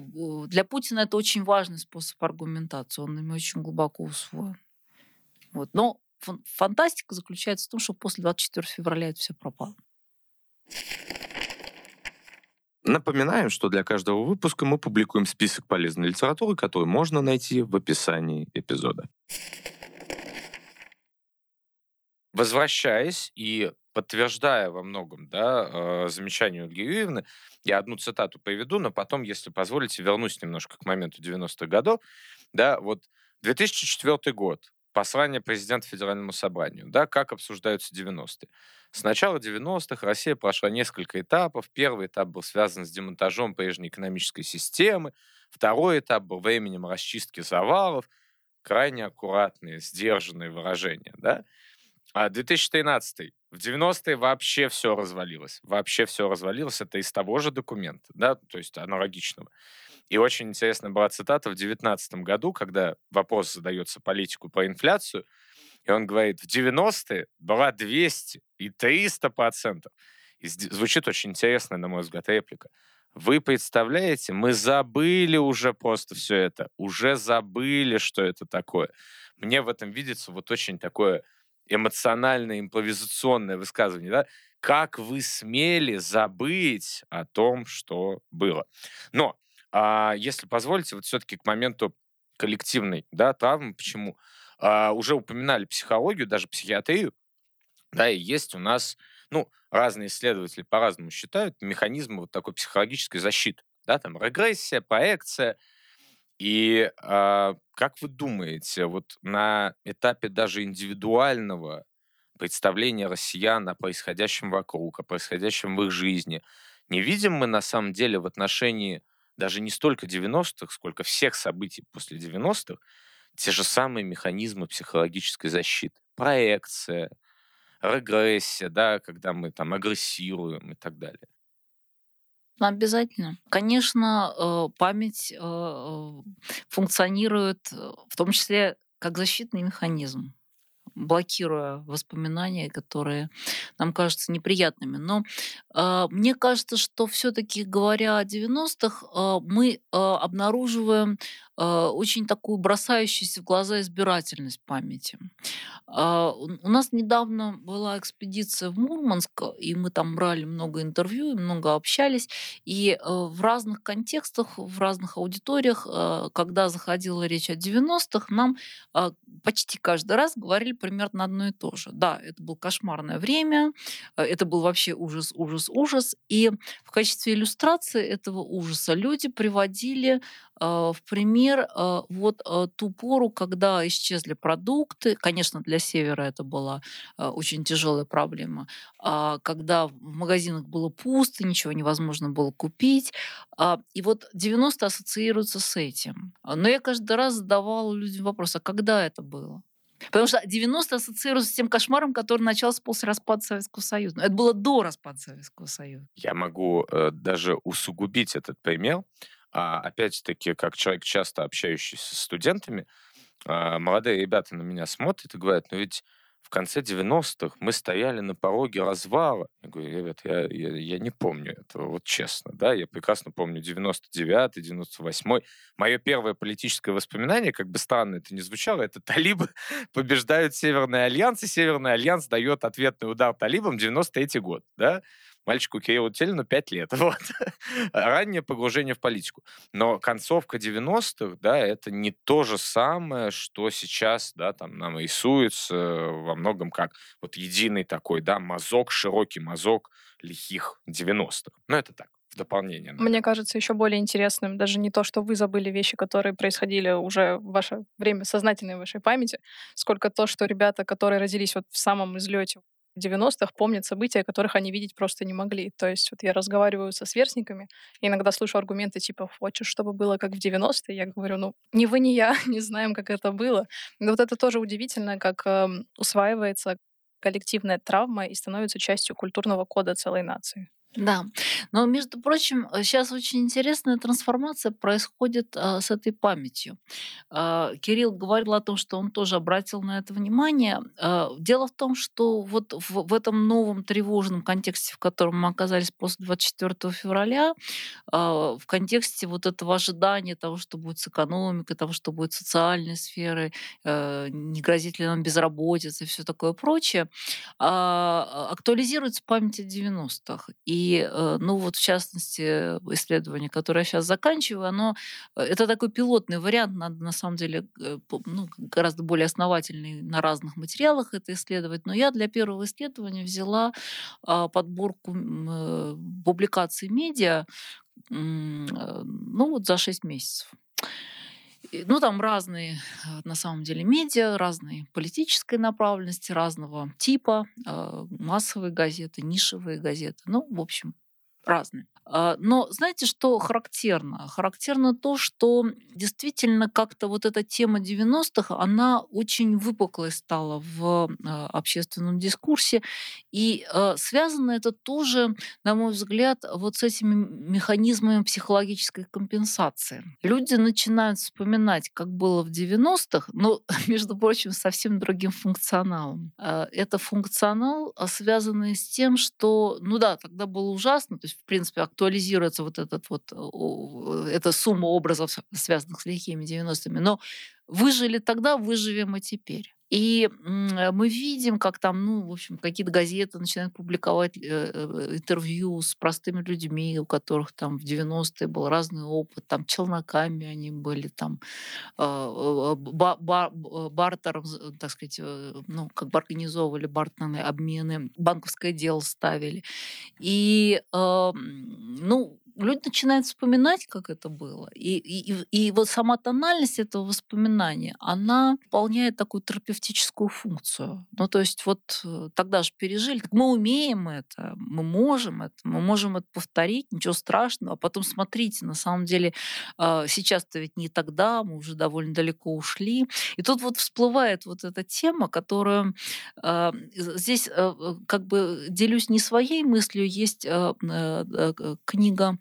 для Путина это очень важный способ аргументации, он ими очень глубоко усвоен. Вот. Но фантастика заключается в том, что после 24 февраля это все пропало. Напоминаем, что для каждого выпуска мы публикуем список полезной литературы, которую можно найти в описании эпизода. Возвращаясь и подтверждая во многом да, э, замечание Ольги Юрьевны, я одну цитату приведу, но потом, если позволите, вернусь немножко к моменту 90-х годов. Да, вот 2004 год, послание президента Федеральному собранию, да, как обсуждаются 90-е. С начала 90-х Россия прошла несколько этапов. Первый этап был связан с демонтажом прежней экономической системы. Второй этап был временем расчистки завалов. Крайне аккуратные, сдержанные выражения. Да? А 2013 в 90-е вообще все развалилось. Вообще все развалилось. Это из того же документа, да, то есть аналогичного. И очень интересная была цитата в 2019 году, когда вопрос задается политику по инфляцию, и он говорит, в 90-е была 200 и 300 процентов. И звучит очень интересно, на мой взгляд, реплика. Вы представляете, мы забыли уже просто все это, уже забыли, что это такое. Мне в этом видится вот очень такое эмоциональное, импровизационное высказывание, да, как вы смели забыть о том, что было. Но, а, если позволите, вот все-таки к моменту коллективной да, травмы, почему? А, уже упоминали психологию, даже психиатрию, да, и есть у нас, ну, разные исследователи по-разному считают механизмы вот такой психологической защиты, да, там регрессия, проекция, и э, как вы думаете, вот на этапе даже индивидуального представления россиян о происходящем вокруг, о происходящем в их жизни, не видим мы на самом деле в отношении даже не столько 90-х, сколько всех событий после 90-х, те же самые механизмы психологической защиты. Проекция, регрессия, да, когда мы там агрессируем и так далее. Обязательно. Конечно, э, память э, э, функционирует в том числе как защитный механизм блокируя воспоминания, которые нам кажутся неприятными. Но мне кажется, что все-таки говоря о 90-х, э, мы обнаруживаем очень такую бросающуюся в глаза избирательность памяти. Э, у нас недавно была экспедиция в Мурманск, и мы там брали много интервью, много общались. И э, в разных контекстах, в разных аудиториях, когда заходила речь о 90-х, нам почти каждый раз говорили примерно одно и то же. Да, это было кошмарное время, это был вообще ужас, ужас, ужас. И в качестве иллюстрации этого ужаса люди приводили а, в пример а, вот а, ту пору, когда исчезли продукты. Конечно, для Севера это была очень тяжелая проблема. Когда в магазинах было пусто, ничего невозможно было купить. И вот 90 ассоциируются с этим. Но я каждый раз задавала людям вопрос, а когда это было? Потому что 90 ассоциируется с тем кошмаром, который начался после распада Советского Союза. Это было до распада Советского Союза. Я могу э, даже усугубить этот пример. А опять-таки, как человек, часто общающийся с студентами, а, молодые ребята на меня смотрят и говорят, ну ведь в конце 90-х мы стояли на пороге развала. Я говорю, ребят, я, я, я не помню этого, вот честно, да, я прекрасно помню 99-й, 98-й. Мое первое политическое воспоминание, как бы странно это ни звучало, это талибы побеждают Северный Альянс, и Северный Альянс дает ответный удар талибам 93-й год, да мальчику Кириллу Телину 5 лет. Вот. Раннее погружение в политику. Но концовка 90-х, да, это не то же самое, что сейчас, да, там нам рисуется во многом как вот единый такой, да, мазок, широкий мазок лихих 90-х. Ну, это так в дополнение. Наверное. Мне кажется, еще более интересным даже не то, что вы забыли вещи, которые происходили уже в ваше время сознательной вашей памяти, сколько то, что ребята, которые родились вот в самом излете 90-х помнят события, которых они видеть просто не могли. То есть вот я разговариваю со сверстниками, иногда слышу аргументы типа «хочешь, чтобы было как в 90-е?» Я говорю, ну, ни вы, ни я не знаем, как это было. Но вот это тоже удивительно, как э, усваивается коллективная травма и становится частью культурного кода целой нации. Да, но, между прочим, сейчас э, очень интересная трансформация происходит а, с этой памятью. А, Кирилл говорил о том, что он тоже обратил на это внимание. А, дело в том, что вот в, в этом новом тревожном контексте, в котором мы оказались после 24 февраля, а, в контексте вот этого ожидания того, что будет с экономикой, того, что будет с социальной сферой, а, не грозит ли нам безработица и все такое прочее, а, актуализируется память о 90-х. И э, ну вот в частности, исследование, которое я сейчас заканчиваю, оно, э, это такой пилотный вариант, надо на самом деле э, ну, гораздо более основательный на разных материалах это исследовать. Но я для первого исследования взяла а, подборку публикаций медиа, ну вот за 6 месяцев. Ну, там разные, на самом деле, медиа, разные политической направленности, разного типа, а, массовые газеты, нишевые газеты. Ну, в общем, разные. А, но знаете, что характерно? Характерно то, что действительно как-то вот эта тема 90-х, она очень выпуклой стала в а, общественном дискурсе. И а, связано это тоже, на мой взгляд, вот с этими механизмами психологической компенсации. Люди начинают вспоминать, как было в 90-х, но, между прочим, совсем другим функционалом. Это функционал, связанный с тем, что, ну да, тогда было ужасно, то есть, в принципе, актуализируется вот этот вот, эта сумма образов, связанных с лихими 90-ми. Но выжили тогда, выживем и теперь. И мы видим, как там, ну, в общем, какие-то газеты начинают публиковать э, э, интервью с простыми людьми, у которых там в 90-е был разный опыт, там челноками они были, там бар, бар, бартером, так сказать, э, ну, как бы организовывали бартерные обмены, банковское дело ставили. И, ну, люди начинают вспоминать, как это было. И, и, и вот сама тональность этого воспоминания, она выполняет такую терапевтическую функцию. Ну, то есть вот э, тогда же пережили, мы умеем это, мы можем это, мы можем это повторить, ничего страшного. А потом смотрите, на самом деле а, сейчас-то ведь не тогда, мы уже довольно далеко ушли. И тут вот всплывает вот эта тема, которую а, здесь э, э, как бы делюсь не своей мыслью, есть книга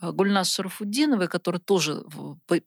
Гульнас Шарафуддиновой, которая тоже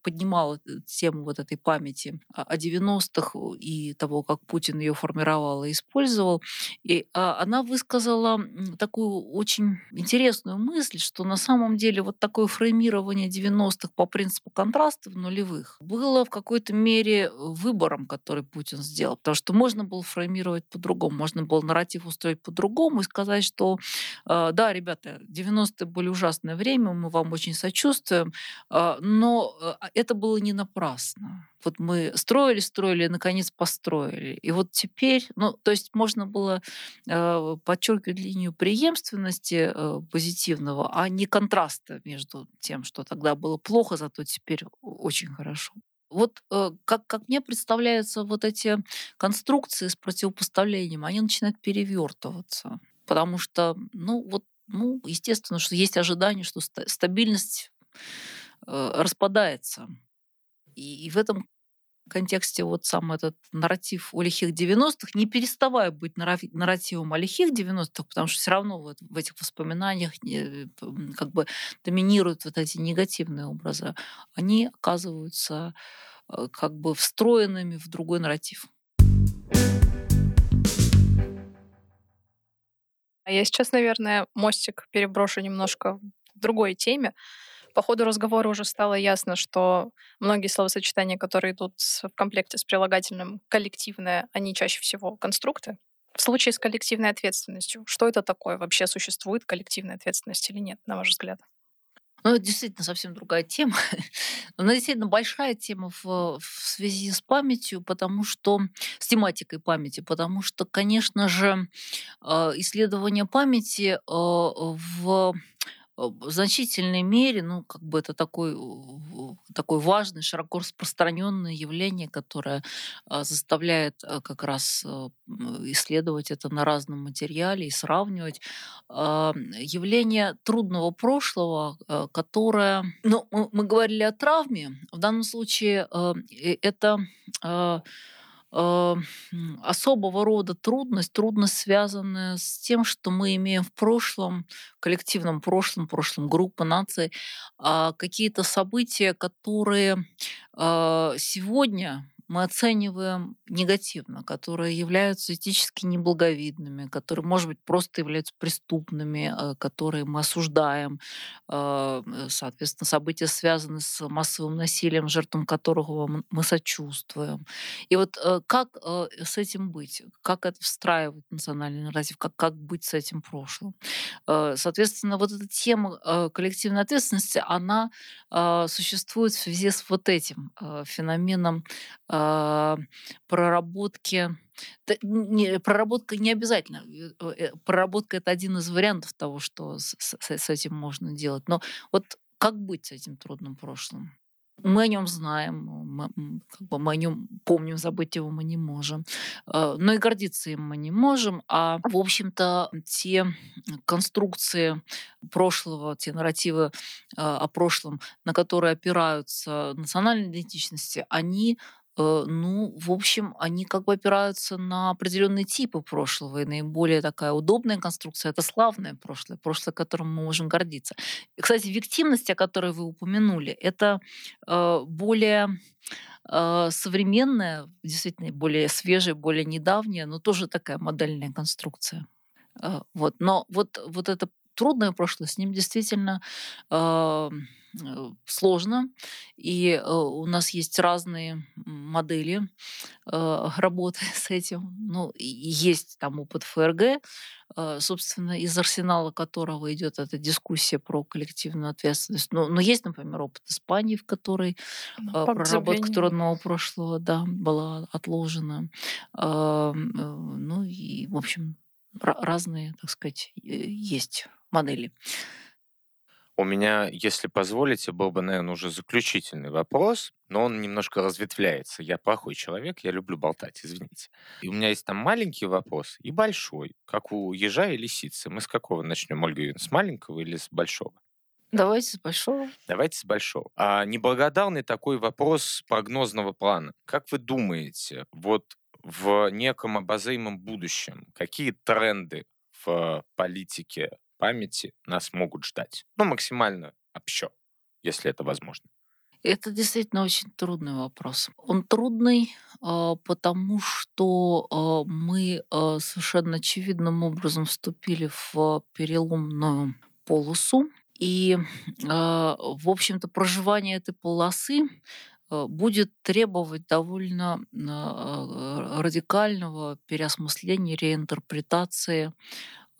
поднимала тему вот этой памяти о 90-х и того, как Путин ее формировал и использовал. И она высказала такую очень интересную мысль, что на самом деле вот такое фреймирование 90-х по принципу контраста в нулевых было в какой-то мере выбором, который Путин сделал. Потому что можно было фреймировать по-другому, можно было нарратив устроить по-другому и сказать, что да, ребята, 90-е были ужасное время, мы вам очень сочувствуем, а, но а, это было не напрасно. Вот мы строили, строили, наконец построили. И вот теперь, ну, то есть можно было э, подчеркивать линию преемственности э, позитивного, а не контраста между тем, что тогда было плохо, зато теперь очень хорошо. Вот э, как, как мне представляются вот эти конструкции с противопоставлением, они начинают перевертываться. Потому что, ну, вот ну, естественно, что есть ожидание, что стабильность э, распадается. И, и в этом контексте вот сам этот нарратив о лихих 90-х, не переставая быть нарративом о лихих 90-х, потому что все равно вот в этих воспоминаниях как бы доминируют вот эти негативные образы, они оказываются э, как бы встроенными в другой нарратив. Я сейчас, наверное, мостик переброшу немножко в другой теме. По ходу разговора уже стало ясно, что многие словосочетания, которые идут в комплекте с прилагательным «коллективное», они чаще всего конструкты. В случае с коллективной ответственностью, что это такое? Вообще существует коллективная ответственность или нет, на ваш взгляд? Ну, это действительно совсем другая тема. Она действительно большая тема в, в связи с памятью, потому что с тематикой памяти, потому что, конечно же, а, исследование памяти а, в Э, в значительной мере, ну, как бы это такой, такой важный, широко распространенное явление, которое а, заставляет э, как раз э, исследовать это на разном материале и сравнивать. А, явление трудного прошлого, которое... Ну, мы говорили о травме. В данном случае это э, особого рода трудность, трудность, связанная с тем, что мы имеем в прошлом, коллективном прошлом, прошлом группы, нации, э, какие-то события, которые э, сегодня мы оцениваем негативно, которые являются этически неблаговидными, которые, может быть, просто являются преступными, э, которые мы осуждаем. Э, соответственно, события связаны с массовым насилием, жертвам которого мы сочувствуем. И вот э, как с этим быть? Как это встраивать в национальный нарратив? Как, как быть с этим прошлым? Соответственно, вот эта тема коллективной ответственности, она существует в связи с вот этим феноменом а, проработки. не, проработка не обязательно. Э, проработка это один из вариантов того, что с, с, этим можно делать. Но вот как быть с этим трудным прошлым? Мы о нем знаем, мы, как бы мы о нем помним, забыть его мы не можем. А, но и гордиться им мы не можем. А, в общем-то, те конструкции прошлого, те нарративы а, о прошлом, на которые опираются национальные идентичности, они ну, в общем, они как бы опираются на определенные типы прошлого. И наиболее такая удобная конструкция это славное прошлое, прошлое, которым мы можем гордиться. И, кстати, виктимность, о которой вы упомянули, это э, более э, современная, действительно более свежая, более недавняя, но тоже такая модельная конструкция. Э, вот. Но вот, вот это трудное прошлое, с ним действительно э, Э, сложно, и э, у нас есть разные модели э, работы с этим. Ну, есть там опыт ФРГ, собственно, из арсенала которого идет эта дискуссия про коллективную ответственность. Но, но есть, например, опыт Испании, в которой ну, проработка трудного прошлого да, была отложена. Ну и, в общем, разные, так сказать, есть модели. У меня, если позволите, был бы, наверное, уже заключительный вопрос, но он немножко разветвляется. Я плохой человек, я люблю болтать, извините. И у меня есть там маленький вопрос и большой, как у ежа и лисицы. Мы с какого начнем, Ольга Юрьевна, с маленького или с большого? Давайте с большого. Давайте с большого. А неблагодарный такой вопрос прогнозного плана. Как вы думаете, вот в неком обозримом будущем какие тренды в политике памяти нас могут ждать? Ну, максимально общо, если это возможно. Это действительно очень трудный вопрос. Он трудный, а, потому что а, мы а, совершенно очевидным образом вступили в переломную полосу. И, в общем-то, проживание этой полосы будет требовать довольно радикального переосмысления, реинтерпретации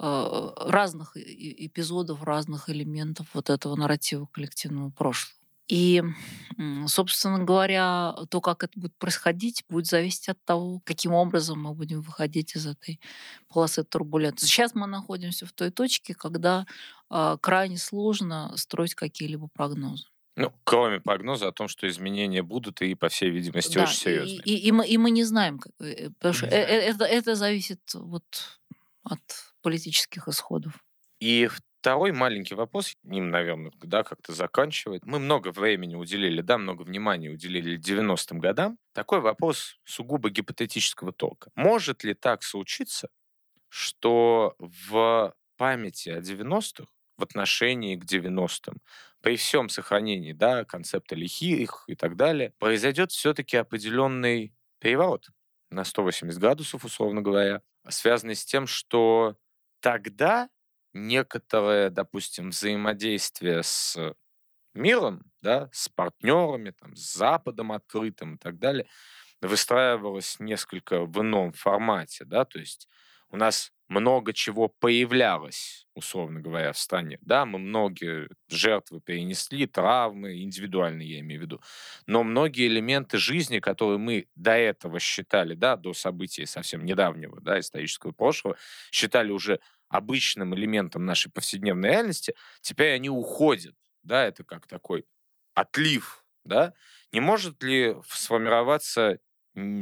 разных эпизодов, разных элементов вот этого нарратива коллективного прошлого. И, собственно говоря, то, как это будет происходить, будет зависеть от того, каким образом мы будем выходить из этой полосы турбулентности. Сейчас мы находимся в той точке, когда э, крайне сложно строить какие-либо прогнозы. Ну, кроме прогноза о том, что изменения будут и, по всей видимости, да, очень серьезные. И, и, и, мы, и мы не знаем, э, э, потому что э, это, это зависит вот от политических исходов. И Второй маленький вопрос, ним, наверное, да, как-то заканчивает. Мы много времени уделили, да, много внимания уделили 90-м годам. Такой вопрос сугубо гипотетического толка. Может ли так случиться, что в памяти о 90-х, в отношении к 90-м, при всем сохранении да, концепта лихих и так далее, произойдет все-таки определенный переворот на 180 градусов, условно говоря, связанный с тем, что тогда некоторое, допустим, взаимодействие с миром, да, с партнерами, там, с Западом открытым и так далее, выстраивалось несколько в ином формате, да, то есть у нас много чего появлялось, условно говоря, в стране. Да, мы многие жертвы перенесли, травмы, индивидуальные я имею в виду. Но многие элементы жизни, которые мы до этого считали, да, до событий совсем недавнего, да, исторического прошлого, считали уже обычным элементом нашей повседневной реальности, теперь они уходят. Да, это как такой отлив. Да? Не может ли сформироваться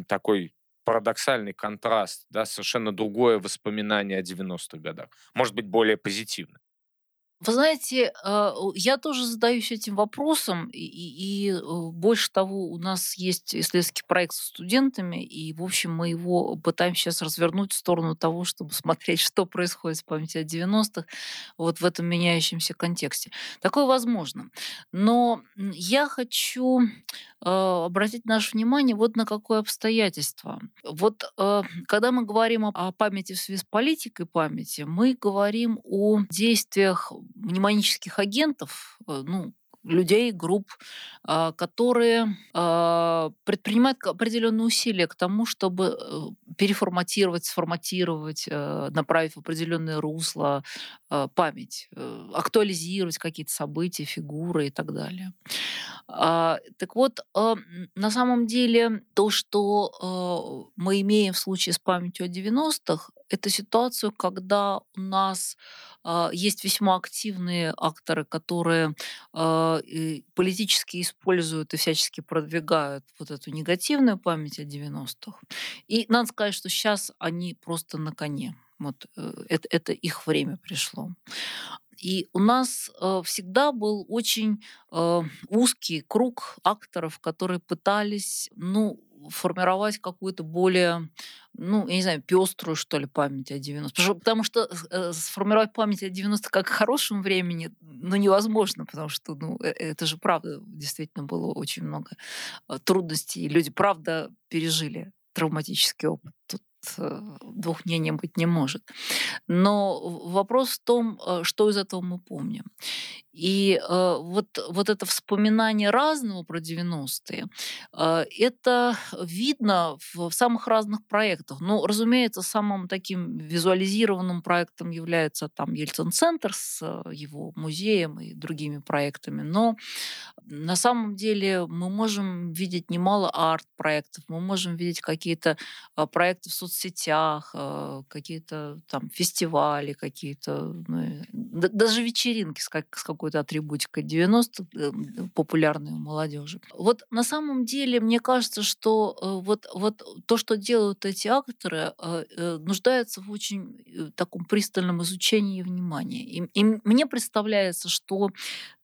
такой парадоксальный контраст, да, совершенно другое воспоминание о 90-х годах? Может быть, более позитивное? Вы знаете, а, я тоже задаюсь этим вопросом, и, и э, больше того, у нас есть исследовательский проект с студентами, и, в общем, мы его пытаемся сейчас развернуть в сторону того, чтобы смотреть, что происходит с памятью о 90-х вот в этом меняющемся контексте. Такое возможно. Но я хочу а, обратить наше внимание вот на какое обстоятельство. Вот а, когда мы говорим о памяти в связи с политикой памяти, мы говорим о действиях мнемонических агентов, э, ну, людей, групп, а, которые а, предпринимают определенные усилия к тому, чтобы э, переформатировать, сформатировать, э, направить в определенное русло память, актуализировать какие-то события, фигуры и так далее. А, так вот, на самом деле то, что мы имеем в случае с памятью о 90-х, это ситуацию, когда у нас э, есть весьма активные акторы, которые э, политически используют и всячески продвигают вот эту негативную память о 90-х. И надо сказать, что сейчас они просто на коне. Вот э, это, это их время пришло. И у нас э, всегда был очень э, узкий круг акторов, которые пытались, ну, формировать какую-то более, ну, я не знаю, пеструю, что ли, память о 90 Потому что, э, сформировать память о 90 как о хорошем времени, ну, невозможно, потому что, ну, э, это же правда, действительно было очень много э, трудностей. Люди, правда, пережили травматический опыт. Тут Э, двух мнений быть не может. Но вопрос в том, что из этого мы помним. И э, вот, вот это вспоминание разного про 90-е, это видно в, в самых разных проектах. Ну, разумеется, самым таким визуализированным проектом является там Ельцин-центр с его музеем и другими проектами. Но на самом деле мы можем видеть немало арт-проектов, мы можем видеть какие-то проекты в соцсетях, э, какие-то там фестивали, какие-то ну, даже вечеринки с, как, с какой-то атрибутикой 90 э, популярные у молодежи. Вот на самом деле мне кажется, что э, вот, вот то, что делают эти акторы, нуждается в очень таком пристальном изучении и внимании. И, и мне представляется, что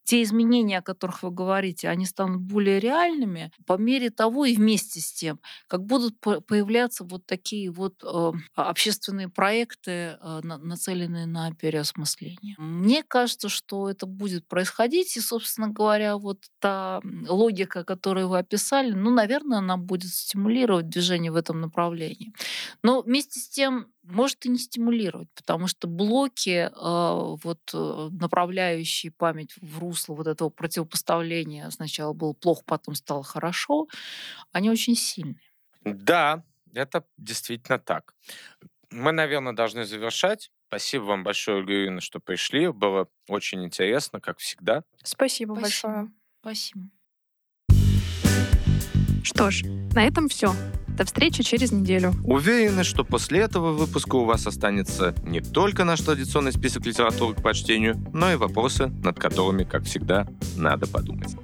те изменения, о которых вы говорите, они станут более реальными по мере того и вместе с тем, как будут появляться вот такие вот э, общественные проекты, э, нацеленные на переосмысление. Мне кажется, что это будет происходить, и, собственно говоря, вот та логика, которую вы описали, ну, наверное, она будет стимулировать движение в этом направлении. Но вместе с тем может и не стимулировать, потому что блоки, э, вот, э, направляющие память в русло вот этого противопоставления, сначала было плохо, потом стало хорошо, они очень сильные. Да, это действительно так. Мы, наверное, должны завершать. Спасибо вам большое, Ольга Юрьевна, что пришли. Было очень интересно, как всегда. Спасибо, Спасибо. большое. Спасибо. Что ж, на этом все. До встречи через неделю. Уверены, что после этого выпуска у вас останется не только наш традиционный список литературы к прочтению, но и вопросы, над которыми, как всегда, надо подумать.